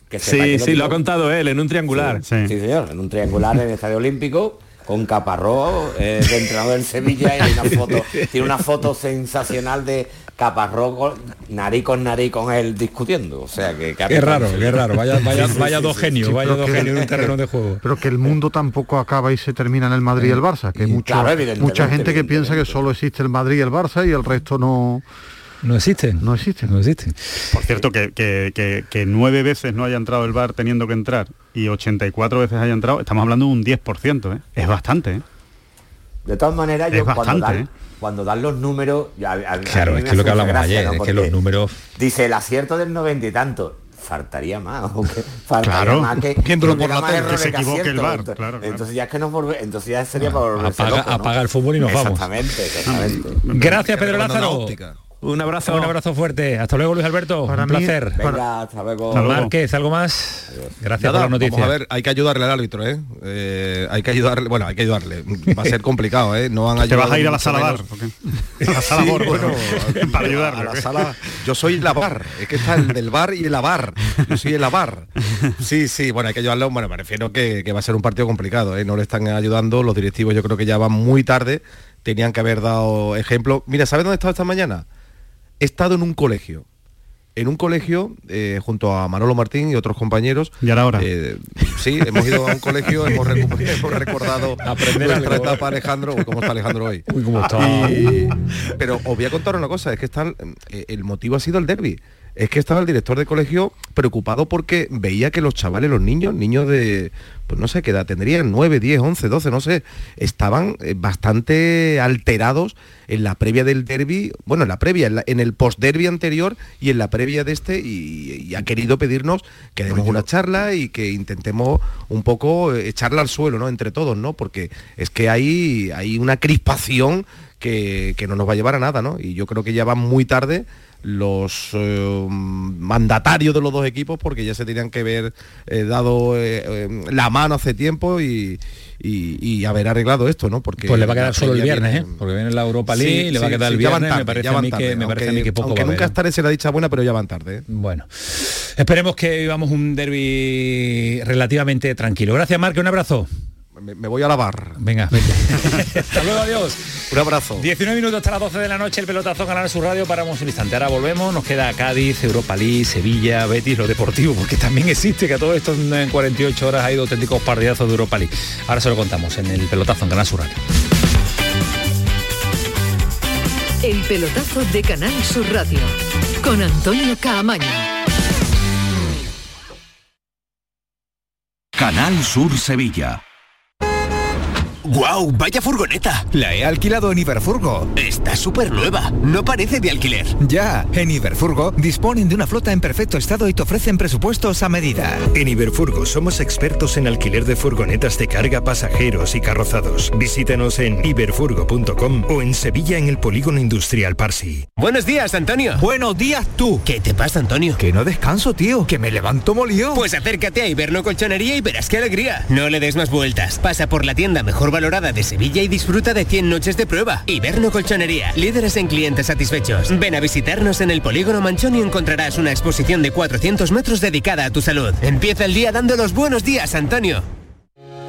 Que sí, sí, lo ha contado él en un triangular. Sí, señor, en un triangular en el Estadio Olímpico con Caparrós eh, de entrenador en Sevilla y una foto, tiene una foto sensacional de Caparrós nariz con nariz con él discutiendo. O sea que, qué raro, qué raro. Vaya, vaya, vaya dos genios, vaya dos genios en un terreno de juego. Pero que el mundo tampoco acaba y se termina en el Madrid y el Barça, que hay mucha gente que piensa que solo existe el Madrid y el Barça y el resto no no existen. No existen. No existen. Por cierto, que, que, nueve veces no haya entrado el bar teniendo que entrar y 84 veces haya entrado, estamos hablando de un 10%, ¿eh? Es bastante, ¿eh? De todas maneras, yo cuando, dan, ¿eh? cuando dan los números... claro, es que lo que hablamos ayer, es que los números... Dice el acierto del noventa y tanto faltaría más faltaría claro. más que, por la que se equivoque el bar claro, entonces ya es que nos volve, entonces ya sería por apaga, apaga el fútbol y nos vamos exactamente, exactamente. gracias Pedro Lázaro un abrazo. Un abrazo fuerte. Hasta luego, Luis Alberto. un placer. Venga, hasta luego. Márquez, ¿algo más? Gracias por la noticia. Vamos a ver, hay que ayudarle al árbitro, ¿eh? ¿eh? Hay que ayudarle, bueno, hay que ayudarle. Va a ser complicado, ¿eh? No han ¿Te vas a ir a la sala bar? A la sala bar, bueno, para ayudarle. A la sala, yo soy la bar, es que está el del bar y el bar. Yo soy el bar. Sí, sí, bueno, hay que ayudarle. Bueno, me refiero que, que va a ser un partido complicado, ¿eh? No le están ayudando, los directivos yo creo que ya van muy tarde, tenían que haber dado ejemplo. Mira, ¿sabes dónde estaba esta mañana? He estado en un colegio. En un colegio, eh, junto a Manolo Martín y otros compañeros. ¿Y ahora? Eh, sí, hemos ido a un colegio, hemos, recordado Aprender nuestra etapa Alejandro. ¿Cómo está Alejandro hoy? ¿cómo está? pero os voy a contar una cosa, es que está, eh, el motivo ha sido el derby es que estaba el director de colegio preocupado porque veía que los chavales, los niños, niños de, pues no sé qué edad tendrían, 9, 10, 11, 12, no sé, estaban eh, bastante alterados en la previa del derby, bueno, en la previa, en, el post-derby anterior y en la previa de este, y, ha querido pedirnos que demos una charla y que intentemos un poco eh, echarla al suelo, ¿no? Entre todos, ¿no? Porque es que hay, hay una crispación que, que, no nos va a llevar a nada, ¿no? Y yo creo que ya va muy tarde los eh, mandatarios de los dos equipos porque ya se tenían que haber eh, dado eh, la mano hace tiempo y, haber arreglado esto, ¿no? Porque pues le va a quedar solo el viernes, Porque viene la Europa League, le va a quedar el viernes, me parece, a mí, que, me parece a mí que poco aunque nunca estaré será dicha buena, pero ya van tarde. Bueno, esperemos que vivamos un derby relativamente tranquilo. Gracias, Marque, un abrazo me, voy a lavar. Venga, Hasta luego, adiós. Un abrazo. 19 minutos hasta las 12 de la noche, el pelotazo ganar su radio, paramos un instante. Ahora volvemos, nos queda Cádiz, Europa League, Sevilla, Betis, lo deportivo, porque también existe que a todo esto en 48 horas ha ido auténticos partidazos de Europa League. Ahora se lo contamos en el pelotazo en Canal Sur Radio. El pelotazo de Canal Sur Radio con Antonio Caamaño. Canal Sur Sevilla. ¡Guau! ¡Vaya furgoneta! La he alquilado en Iberfurgo. Está súper nueva. No parece de alquiler. Ya, en Iberfurgo disponen de una flota en perfecto estado y te ofrecen presupuestos a medida. En Iberfurgo somos expertos en alquiler de furgonetas de carga, pasajeros y carrozados. Visítanos en iberfurgo.com o en Sevilla en el Polígono Industrial Parsi. Buenos días, Antonio. Buenos días, tú. ¿Qué te pasa, Antonio? Que no descanso, tío. Que me levanto molido. Pues acércate a Iberno Colchonería y verás qué alegría. No le des más vueltas. Pasa por la tienda mejor valorada de Sevilla y disfruta de 100 noches de prueba. Iberno Colchonería, líderes en clientes satisfechos. Ven a visitarnos en el Polígono Manchón y encontrarás una exposición de 400 metros dedicada a tu salud. Empieza el día dando los buenos días, Antonio.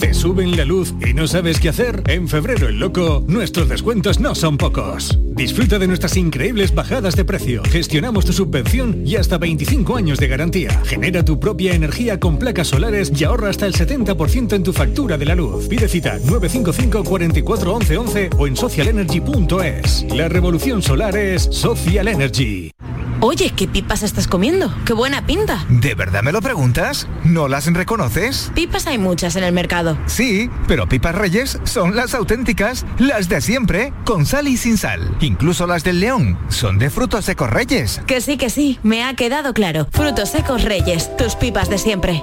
¿Te suben la luz y no sabes qué hacer? En febrero el loco, nuestros descuentos no son pocos. Disfruta de nuestras increíbles bajadas de precio. Gestionamos tu subvención y hasta 25 años de garantía. Genera tu propia energía con placas solares y ahorra hasta el 70% en tu factura de la luz. Pide cita 955 44 11 11 o en socialenergy.es. La revolución solar es Social Energy. Oye, ¿qué pipas estás comiendo? ¡Qué buena pinta! ¿De verdad me lo preguntas? ¿No las reconoces? Pipas hay muchas en el mercado. Sí, pero pipas reyes son las auténticas, las de siempre, con sal y sin sal. Incluso las del león son de frutos secos reyes. Que sí, que sí, me ha quedado claro. Frutos secos reyes, tus pipas de siempre.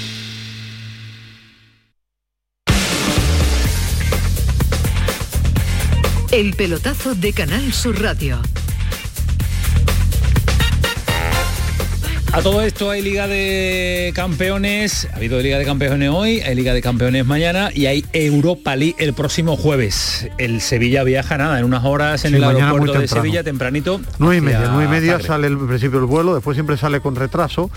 El pelotazo de Canal Sur Radio. A todo esto hay Liga de Campeones, ha habido Liga de Campeones hoy, hay Liga de Campeones mañana y hay Europa League el próximo jueves. El Sevilla viaja nada, en unas horas en Sí, el aeropuerto de. Sevilla, tempranito. Nueve y hacia media, nueve y media Zagreb. sale el principio del vuelo, después siempre sale con retraso.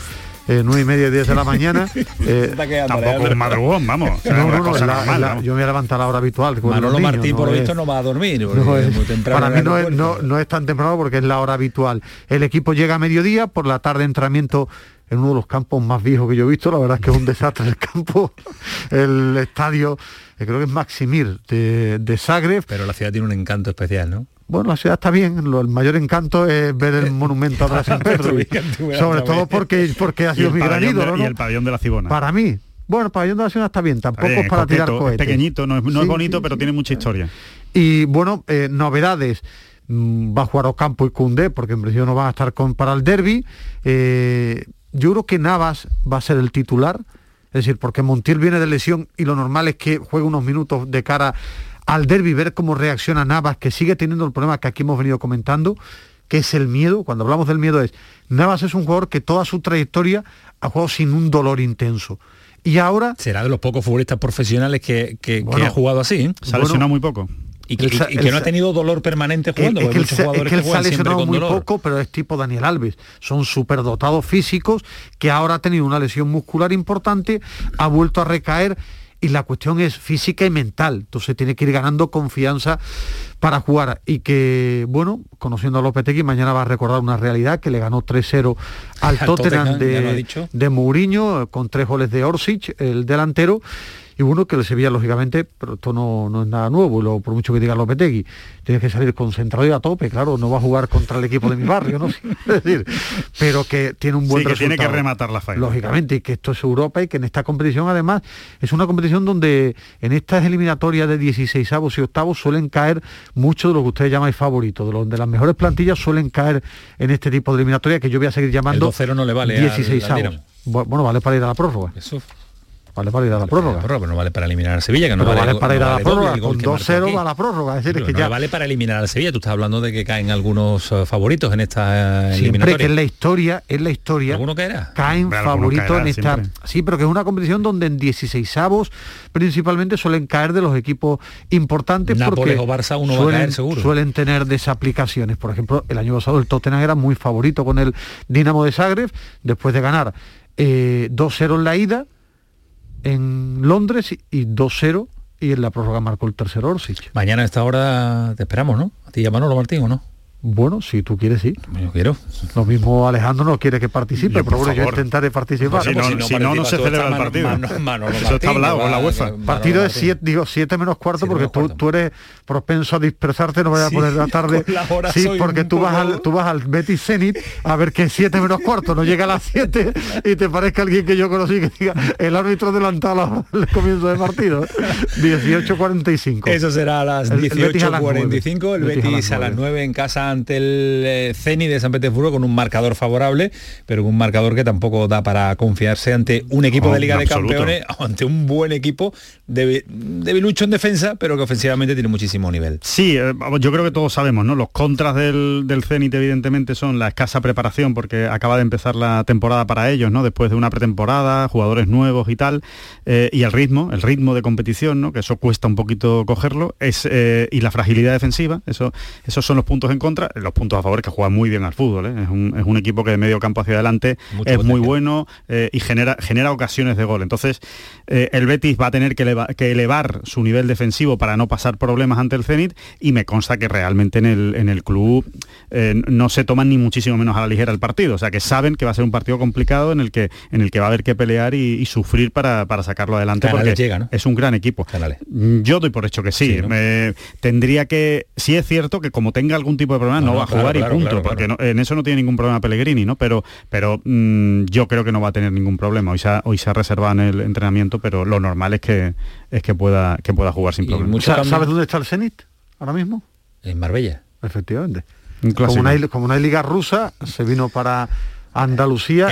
Eh, nueve y media, diez de la mañana. eh, Tampoco un madrugón, vamos. O sea, no, una no, no, cosa la- normal, la- vamos. yo me voy a levantar a la hora habitual. Manolo Martín, por lo visto, no va a dormir. porque no es es- muy temprano para mí el no es, aeropuerto. no, no es tan temprano porque es la hora habitual. El equipo llega a mediodía, por la tarde entrenamiento en uno de los campos más viejos que yo he visto. La verdad es que es un desastre el campo. El estadio, eh, creo que es Maximir de, de Zagreb. Pero la ciudad tiene un encanto especial, ¿no? Bueno, la ciudad está bien, lo- el mayor encanto es ver el monumento atrás en Pedro, y- sobre todo porque, porque ha Y sido mi gran ídolo, y ¿no? el pabellón de la Cibona. Para mí, bueno, el pabellón de la ciudad está bien, tampoco Está bien, es para tirar cohetes. Es pequeñito, no es, no es bonito, sí, pero tiene mucha historia. Y bueno, eh, novedades. Mm, Va a jugar Ocampo y Cundé, porque en principio no van a estar con, para el derby. Eh, yo creo que Navas va a ser el titular. Es decir, porque Montiel viene de lesión y lo normal es que juegue unos minutos de cara al derby, ver cómo reacciona Navas, que sigue teniendo el problema que aquí hemos venido comentando, que es el miedo. Cuando hablamos del miedo es, Navas es un jugador que toda su trayectoria ha jugado sin un dolor intenso. Y ahora Será de los pocos futbolistas profesionales que, que- ha jugado así. ¿eh? Se ha lesionado muy poco. Y que, El sa- y- y que el no ha tenido dolor permanente jugando. es porque que, él muchos se, es jugadores que lesionado muy dolor. poco, pero es tipo Daniel Alves. Son superdotados físicos que ahora ha tenido una lesión muscular importante, ha vuelto a recaer y la cuestión es física y mental. Entonces tiene que ir ganando confianza para jugar y que, bueno, conociendo a Lopetegui, mañana va a recordar una realidad que le ganó 3-0 al Al Tottenham, de, de Mourinho eh, con tres goles de Orsic, el delantero. Y bueno, que el Sevilla, lógicamente, pero esto no, no es nada nuevo, y lo, por mucho que diga Lopetegui, tiene que salir concentrado y a tope, claro, no va a jugar contra el equipo de mi barrio, ¿no? es decir, pero que tiene un buen Sí, que tiene resultado. que rematar la faena. Lógicamente, y que esto es Europa y que en esta competición, además, es una competición donde en estas eliminatorias de 16 avos y octavos suelen caer muchos de lo que ustedes llamáis favoritos, de los de las mejores plantillas suelen caer en este tipo de eliminatoria que yo voy a seguir llamando El 2-0 no le vale al- 16 al avos. Dinamo. Bu- Bueno, vale para ir a la prórroga. Eso. Vale para ir a la prórroga. pero no vale para eliminar a Sevilla, que no vale, vale para ir no a la vale prórroga, con que marcó 2-0 aquí. va a la prórroga. Es decir, es que no ya vale para eliminar al Sevilla. Tú estás hablando de que caen algunos eh, favoritos en esta eh, siempre que en la historia, en la historia, ¿Alguno caerá? caen favoritos caerá en esta. siempre. Sí, pero que es una competición donde en 16 avos principalmente suelen caer de los equipos importantes Nápoles porque o Barça, uno va a suelen, caer seguro. suelen tener desaplicaciones. Por ejemplo, el año pasado el Tottenham era muy favorito con el Dinamo de Zagreb después de ganar eh, 2-0 en la ida en Londres y- y 2-0 y en la prórroga marcó el tercero Orsic. Mañana a esta hora te esperamos, ¿no? A ti Manolo Martín, ¿o no? Bueno, si tú quieres, sí. Yo quiero. Lo mismo Alejandro no quiere que participe, Yo, pero bueno, yo intentaré participar. Si no, si no, no se celebra el partido. Eso está hablado con la UEFA. Partido de 7, digo 7 menos cuarto, porque tú, tú eres propenso a dispersarte, no vayas Sí, a poner la tarde. la hora Sí, porque tú vas, al, tú vas al Betis Zenit a ver que 7 menos cuarto no llega a las 7 y te parezca alguien que yo conocí que diga el árbitro adelantado al comienzo del partido. 18.45. Eso será a las El- el Betis a las 18.45, el nueve. Betis a las 9 en casa ante el eh, Zenit de San Petersburgo con un marcador favorable, pero un marcador que tampoco da para confiarse ante un equipo de Liga de Campeones, ante un buen equipo de, debilucho en defensa, pero que ofensivamente tiene muchísimo nivel. Sí, eh, yo creo que todos sabemos, ¿no? Los contras del, del Zenit evidentemente son la escasa preparación porque acaba de empezar la temporada para ellos, ¿no? Después de una pretemporada, jugadores nuevos y tal, eh, y el ritmo, el ritmo de competición, ¿no? Que eso cuesta un poquito cogerlo, es, eh, y la fragilidad defensiva, eso, esos son los puntos en contra, los puntos a favor que juega muy bien al fútbol, es un, es, un, equipo que de medio campo hacia adelante es muy bueno y genera, genera ocasiones de gol. Entonces, el Betis va a tener que que elevar su nivel defensivo para no pasar problemas ante el Zenit y me consta que realmente en el, en el club eh, no se toman ni muchísimo menos a la ligera el partido, o sea que saben que va a ser un partido complicado en el que, en el que va a haber que pelear y, sufrir para, sacarlo adelante porque llega, es un gran equipo. Yo doy por hecho que sí, tendría que, sí es cierto que como tenga algún tipo de problema no, va a jugar y punto, porque en eso no tiene ningún problema Pellegrini, ¿no? Pero, pero mm, yo creo que no va a tener ningún problema. Hoy se, ha, hoy se ha reservado en el entrenamiento, pero lo normal es que, es que pueda, que pueda jugar sin problema. ¿Sabes dónde está el Zenit ahora mismo? En Marbella. Efectivamente. Como una, como una liga rusa, se vino para Andalucía.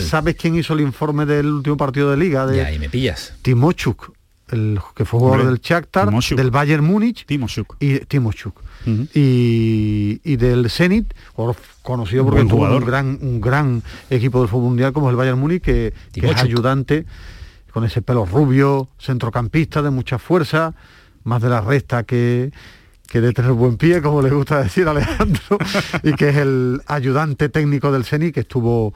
¿Sabes quién hizo el informe del último partido de liga? De ya, y me pillas. Timochuk, el que fue jugador del Shakhtar, del Bayern Múnich. Timochuk. Y Timochuk. Y, del Zenit, conocido porque tuvo un gran, un gran equipo del fútbol mundial como el Bayern Múnich, que, que es ayudante con ese pelo rubio, centrocampista de mucha fuerza, más de la resta que, que de tener buen pie, como le gusta decir a Alejandro, y que es el ayudante técnico del CENI que estuvo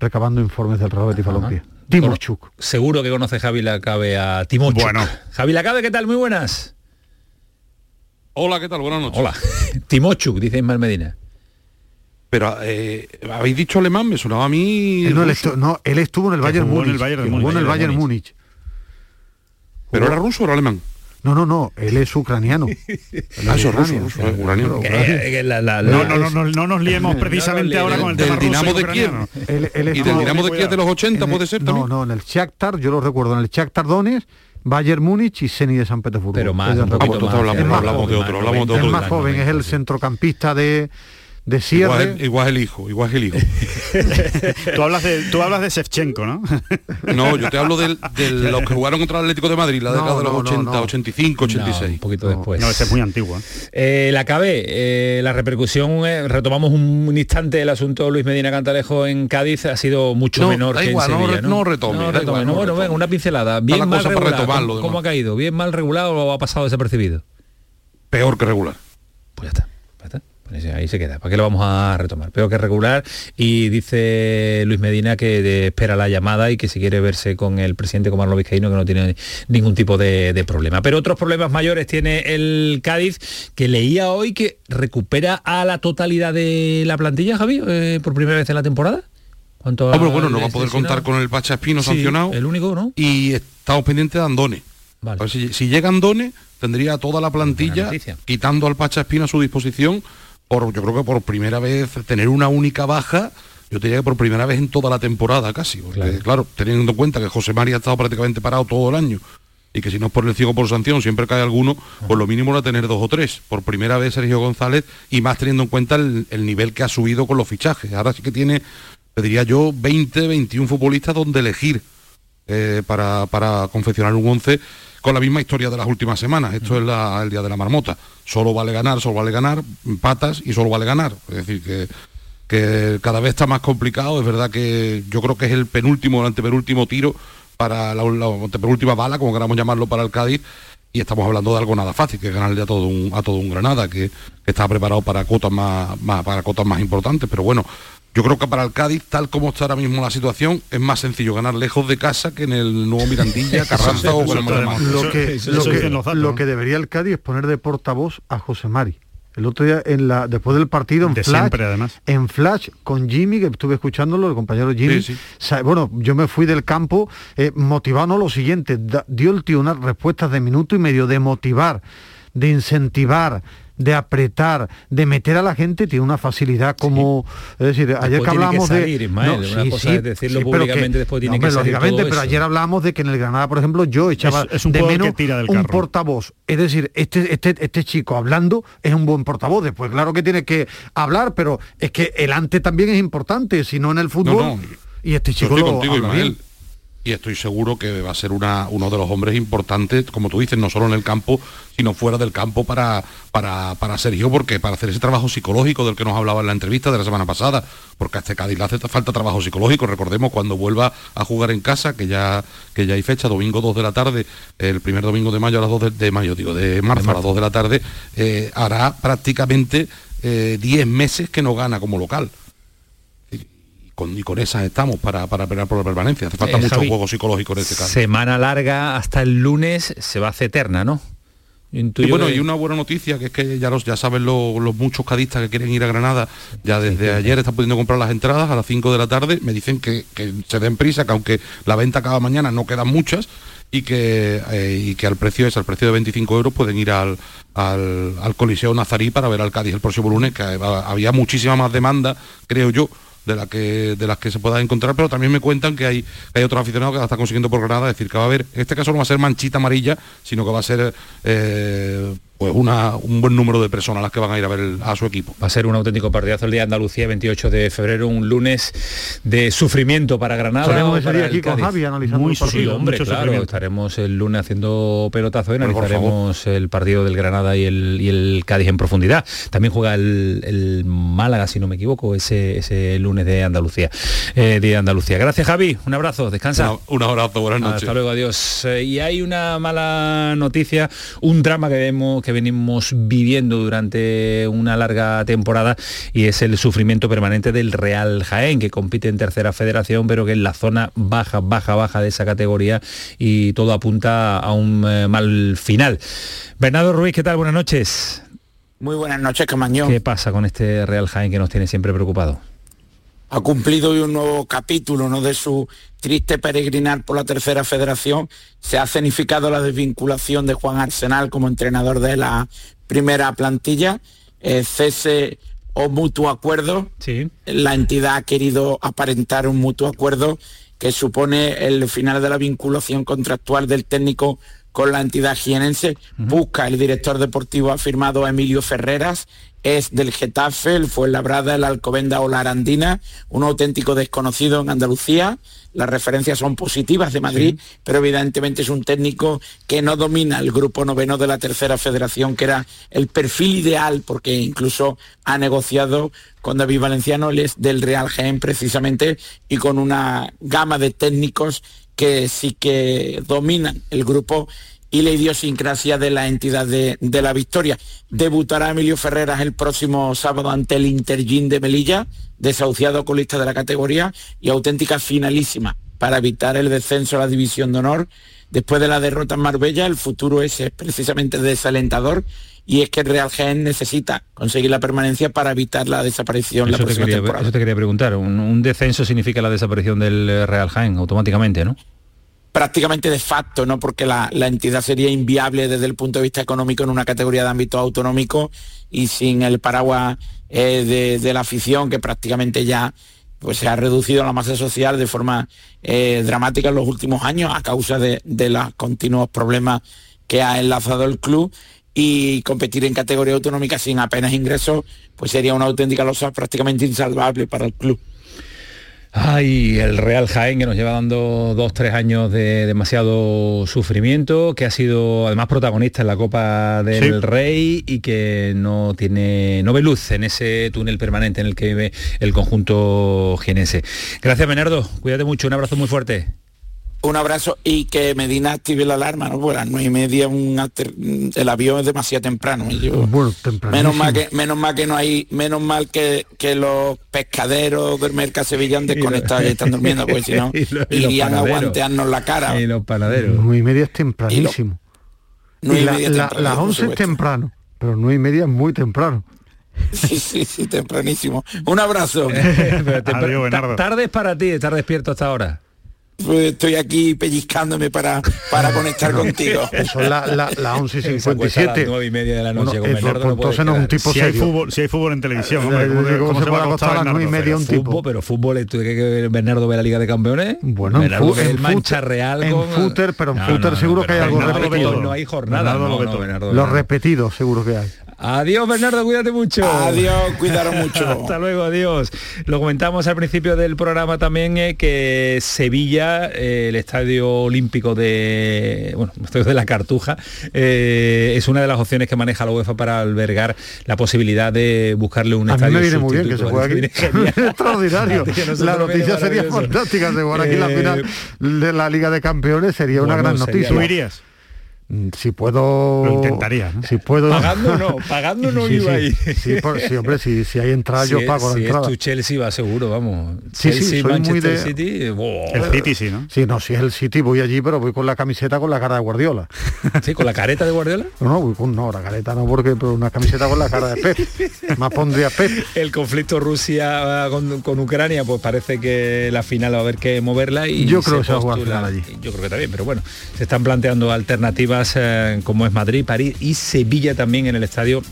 recabando informes del Real Betis Balompié. Timochuk. Seguro que conoce Javi Lacabe a Timochuk. Bueno. Javi Lacabe, ¿qué tal? Muy buenas. Hola, ¿qué tal? Buenas noches. Hola. Timochuk, dice Ismael Medina. Pero eh, habéis dicho alemán, me sonaba a mí. no, él estuvo, en el Bayern Múnich. En el Bayern, en el Bayern Múnich. ¿Pero era ruso o era alemán? No, no, no, él es ucraniano. ah, eso ruso, ucraniano. No, no, no, no, nos liemos precisamente ahora con el del Dinamo de Kiev. y del Dinamo de Kiev de los 80 puede ser también. No, no, en el Shakhtar, yo lo recuerdo, en el Shakhtar Donetsk Bayern Múnich y Seni de San Petersburgo. Pero más, un poquito más, hablamos, de otro, hablamos de otro. Es más joven, es el centrocampista de de cierre. Igual, el hijo, igual el hijo. tú, hablas de, tú hablas de Shevchenko, ¿no? no, yo te hablo de, los que jugaron contra el Atlético de Madrid, la década de los 80, 85, 86. un poquito después. No, ese es muy antiguo. Eh, la cabe, eh, la repercusión, eh, retomamos un, instante el asunto Luis Medina Cantalejo en Cádiz, ha sido mucho menor que en Sevilla, no, no, retome. No, retome, bueno, venga, una pincelada. Bien mal regulado. ¿Cómo, ha caído? ¿Bien mal regulado o ha pasado desapercibido? Peor que regular. Pues ya está. Ahí se queda, ¿para qué lo vamos a retomar? Peor que regular y dice Luis Medina que espera la llamada y que si quiere verse con el presidente Comar Vizcaíno que no tiene ningún tipo de, problema. Pero otros problemas mayores tiene el Cádiz que leía hoy que recupera a la totalidad de la plantilla, Javi, eh, por primera vez en la temporada. ¿Cuánto bueno, no va a poder contar con el Pacha Espino sancionado. El único, ¿no? Y estamos pendientes de Andone. si, si, llega Andone, tendría toda la plantilla, quitando al Pacha Espino a su disposición por, yo creo que por primera vez tener una única baja, yo diría que por primera vez en toda la temporada casi, porque claro, teniendo en cuenta que José María ha estado prácticamente parado todo el año y que si no es por el ciego por sanción siempre cae alguno, pues lo mínimo era tener dos o tres. Por primera vez Sergio González y más teniendo en cuenta el, nivel que ha subido con los fichajes. Ahora sí que tiene, diría yo, 20, 21 futbolistas donde elegir eh, para, para confeccionar un 11 con la misma historia de las últimas semanas. Esto es el día de la marmota. Solo vale ganar, solo vale ganar, patas y solo vale ganar. Es decir, que, que cada vez está más complicado. Es verdad que yo creo que es el penúltimo, el antepenúltimo tiro para la, antepenúltima bala, como queramos llamarlo, para el Cádiz. Y estamos hablando de algo nada fácil, que es ganarle a todo un, a todo un Granada, que, está preparado para cotas para cotas más importantes. Pero bueno, yo creo que para el Cádiz, tal como está ahora mismo la situación, es más sencillo ganar lejos de casa que en el nuevo Mirandilla, Carranza o lo que, lo, que, debería el Cádiz es poner de portavoz a José Mari. El otro día, en la, después del partido, en Flash, además. en Flash con Jimmy, que estuve escuchándolo, el compañero Jimmy. Bueno, yo me fui del campo eh, motivando lo siguiente, dio el tío unas respuestas de minuto y medio de motivar, de incentivar, de apretar, de meter a la gente, tiene una facilidad como... Es decir, ayer que hablamos de... una cosa es decirlo públicamente, después tiene que salir lógicamente, pero ayer hablamos de que en el Granada, por ejemplo, yo echaba de menos un portavoz. Es decir, este, este, este chico hablando es un buen portavoz. Después, claro que tiene que hablar, pero es que el ante también es importante, si no en el fútbol... Y este chico lo habla bien y estoy seguro que va a ser una, uno de los hombres importantes, como tú dices, no solo en el campo, sino fuera del campo para, para, para Sergio, porque para hacer ese trabajo psicológico del que nos hablaba en la entrevista de la semana pasada, porque a este Cádiz le hace falta trabajo psicológico, recordemos cuando vuelva a jugar en casa, que ya, que ya hay fecha, domingo 2 de la tarde, el primer domingo de mayo a las 2 de, mayo, digo, de marzo, a las 2 de la tarde, eh, hará prácticamente 10 eh, meses que no gana como local y con esas estamos para, para pelear por la permanencia. Hace falta eh, mucho juego psicológico en este caso. Semana larga hasta el lunes se va a hacer eterna, ¿no? Y bueno, y una buena noticia, que es que ya los ya saben los, muchos cadistas que quieren ir a Granada, ya desde ayer están pudiendo comprar las entradas a las 5 de la tarde, me dicen que, se den prisa, que aunque la venta acaba mañana no quedan muchas, y que, eh, y que al precio es, al precio de 25 euros pueden ir al, al, al Coliseo Nazarí para ver al Cádiz el próximo lunes, que había muchísima más demanda, creo yo, de, que, de las que se pueda encontrar, pero también me cuentan que hay, hay otros aficionados que la están consiguiendo por Granada, es decir, que va a haber, en este caso no va a ser manchita amarilla, sino que va a ser eh, pues una, un buen número de personas las que van a ir a ver a su equipo. Va a ser un auténtico partidazo el día de Andalucía, 28 de febrero, un lunes de sufrimiento para Granada. Estaremos ese día aquí con Javi analizando Muy el partido. hombre, claro, estaremos el lunes haciendo pelotazo y analizaremos el partido del Granada y el, y el Cádiz en profundidad. También juega el, Málaga, si no me equivoco, ese, ese lunes de Andalucía. Eh, de Andalucía. Gracias, Javi. Un abrazo, descansa. un abrazo, buenas noches. Hasta luego, adiós. Eh, y hay una mala noticia, un drama que vemos que venimos viviendo durante una larga temporada y es el sufrimiento permanente del Real Jaén, que compite en tercera federación, pero que en la zona baja, baja, baja de esa categoría y todo apunta a un eh, mal final. Bernardo Ruiz, ¿qué tal? Buenas noches. Muy buenas noches, Camañón. ¿Qué pasa con este Real Jaén que nos tiene siempre preocupados? Ha cumplido hoy un nuevo capítulo ¿no? de su triste peregrinar por la tercera federación. Se ha cenificado la desvinculación de Juan Arsenal como entrenador de la primera plantilla. Eh, cese o mutuo acuerdo. Sí. La entidad ha querido aparentar un mutuo acuerdo que supone el final de la vinculación contractual del técnico con la entidad jienense. Busca el director deportivo ha firmado a Emilio Ferreras, es del Getafe, el Fuenlabrada, el Alcobenda o la Arandina, un auténtico desconocido en Andalucía. Las referencias son positivas de Madrid, pero evidentemente es un técnico que no domina el grupo noveno de la tercera federación, que era el perfil ideal, porque incluso ha negociado con David Valenciano, él es del Real Jaén precisamente, y con una gama de técnicos que sí que dominan el grupo y la idiosincrasia de la entidad de, la Victoria. Debutará Emilio Ferreras el próximo sábado ante el Intergin de Melilla, desahuciado colista de la categoría y auténtica finalísima para evitar el descenso a la división de honor. Después de la derrota en Marbella, el futuro es precisamente desalentador y es que el Real Gen necesita conseguir la permanencia para evitar la desaparición la próxima te quería, temporada. Eso te quería preguntar, un, descenso significa la desaparición del Real Jaén automáticamente, ¿no? prácticamente de facto, ¿no? Porque la, entidad sería inviable desde el punto de vista económico en una categoría de ámbito autonómico y sin el paraguas eh, de, la afición que prácticamente ya pues se ha reducido la masa social de forma eh, dramática en los últimos años a causa de, de los continuos problemas que ha enlazado el club y competir en categoría autonómica sin apenas ingresos, pues sería una auténtica losa prácticamente insalvable para el club. Ay, el Real Jaén que nos lleva dando dos, tres años de demasiado sufrimiento, que ha sido además protagonista en la Copa del Rey y que no tiene, no ve luz en ese túnel permanente en el que vive el conjunto jienense. Gracias, Bernardo. Cuídate mucho. Un abrazo muy fuerte un abrazo y que Medina active la alarma, ¿no? Pues a las nueve y media el avión es demasiado temprano. menos mal que menos mal que no hay, menos mal que, que los pescaderos del Merca Sevilla han desconectado y, están durmiendo, pues si no, irían a aguantearnos la cara. Y los panaderos. Nueve y media es tempranísimo. Y, las once es temprano, pero nueve y media es muy temprano. Sí, sí, sí, tempranísimo. Un abrazo. tardes para ti, estar despierto hasta ahora. Pues, estoy aquí pellizcándome para, para conectar contigo. Eso es la, la, la 11 y 57. nueve y media de la noche con Bernardo pues no entonces no es un tipo Si hay, fútbol, si hay fútbol en televisión, hombre, Eh, ¿cómo, digo, cómo se se va a puede acostar acostar a las Bernardo? nueve y media un Fútbol, tipo. pero fútbol, ¿tú crees que Bernardo ve la Liga de Campeones? Bueno, en, Bernardo en el Mancha Real en con... fúter, pero en No, fúter no, seguro no, que hay algo Bernardo lo ve repetido. todo, No hay jornada. Los repetidos seguro que hay. Adiós Bernardo, cuídate mucho. Adiós, cuidaros mucho. Hasta luego, adiós. Lo comentamos al principio del programa también eh, que Sevilla, eh, el estadio olímpico de bueno, el estadio de la Cartuja, eh, es una de las opciones que maneja la UEFA para albergar la posibilidad de buscarle un A mí estadio me viene muy bien que se juegue aquí. Extraordinario. La noticia sería fantástica. De jugar aquí la Eh, final de la Liga de Campeones sería una bueno, gran sería noticia. la- ¿Tú irías? Mm, Si puedo... Lo intentaría, ¿no? Si puedo... Pagando no, pagando no Sí, iba sí, ahí. Sí, por- sí, hombre, si, si hay entrada Si yo es- pago la si entrada. es tu Chelsea va seguro, vamos. Sí, sí, Chelsea, soy muy Manchester de- City. El City sí, ¿no? Sí, no, si es el City voy allí, pero voy con la camiseta con la cara de Guardiola. Sí, con la careta de Guardiola. No, no, voy con no, la careta no, porque pero una camiseta con la cara de Pep. Más pondría Pep. el conflicto Rusia ah, con, con Ucrania, pues parece que la final va a haber que moverla y Yo creo que se va a jugar final allí. Yo creo que también, pero bueno, se están planteando alternativas eh, como es Madrid, París y Sevilla también en el estadio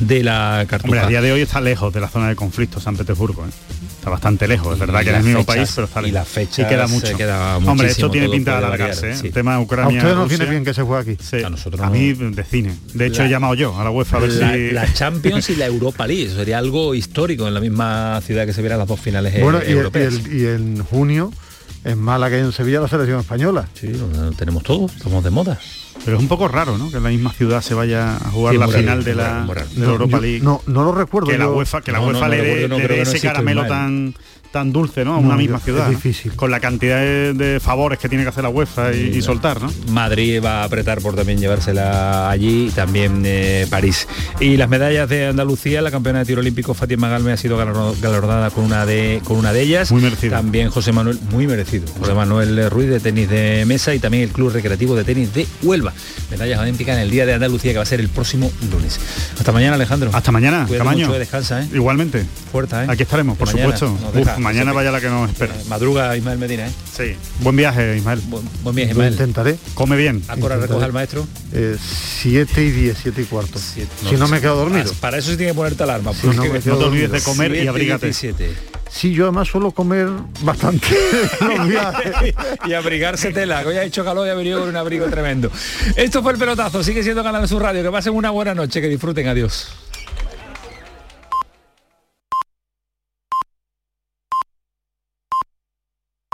de la Hombre, Cartuja. a día de hoy está lejos de la zona de conflicto San Petersburgo. ¿eh? Está bastante lejos, es verdad Y que en el mismo fechas- país, pero está y lejos. las fechas Y queda mucho. queda Hombre, esto tiene pinta de alargarse. ¿eh? sí. El tema de A Ucrania. ustedes nos viene bien que se juegue aquí. sí. A nosotros a no. mí de cine. De hecho, La- he llamado yo a la UEFA a ver la, si... la Champions y la Europa League, eso sería algo histórico en la misma ciudad que se vieran las dos finales eh, Bueno, y, el- y europeas. el- y en junio en Málaga y en Sevilla la selección española. Sí, lo tenemos todo, estamos de moda. Pero es un poco raro, ¿no? Que en la misma ciudad se vaya a jugar Sí, la final de la, de la Europa League. No, no lo recuerdo. que la. UEFA, que la No, UEFA no, le dé, ese caramelo tan tan dulce, ¿no? A No, una yo- misma es ciudad. difícil. Con la cantidad de, de favores que tiene que hacer la UEFA y, y soltar, ¿no? Madrid va a apretar por también llevársela allí y también eh, París. Y las medallas de Andalucía, la campeona de tiro olímpico Fátima Galme ha sido galardo- galardonada con una de con una de ellas. Muy merecido. También José Manuel, muy merecido. José Manuel Ruiz de tenis de mesa y también el Club Recreativo de Tenis de Huelva. Medallas olímpicas en el Día de Andalucía que va a ser el próximo lunes. Hasta mañana, Alejandro. Hasta mañana, Cuídate Camaño. mucho, descansa, ¿eh? Igualmente. Fuerza, ¿eh? Aquí estaremos, por mañana supuesto. Uf. Mañana vaya la que nos espera. Madruga Ismael Medina, ¿eh? Sí. Buen viaje, Ismael. Buen, buen viaje, Lo Ismael. intentaré. Come bien. ¿A qué hora recoge al maestro? Eh, siete y 10, 7 y cuarto. Siete- si no me quedo dormido. Para eso sí tiene que ponerte alarma. Si no porque- me quedo No te olvides de comer y Siete abrígate. 17. Sí, yo además suelo comer bastante los viajes. y abrigarse tela, que hoy ha hecho calor y ha venido con un abrigo tremendo. Esto fue el pelotazo, sigue siendo Canal Sur Radio, que pasen una buena noche, que disfruten, adiós.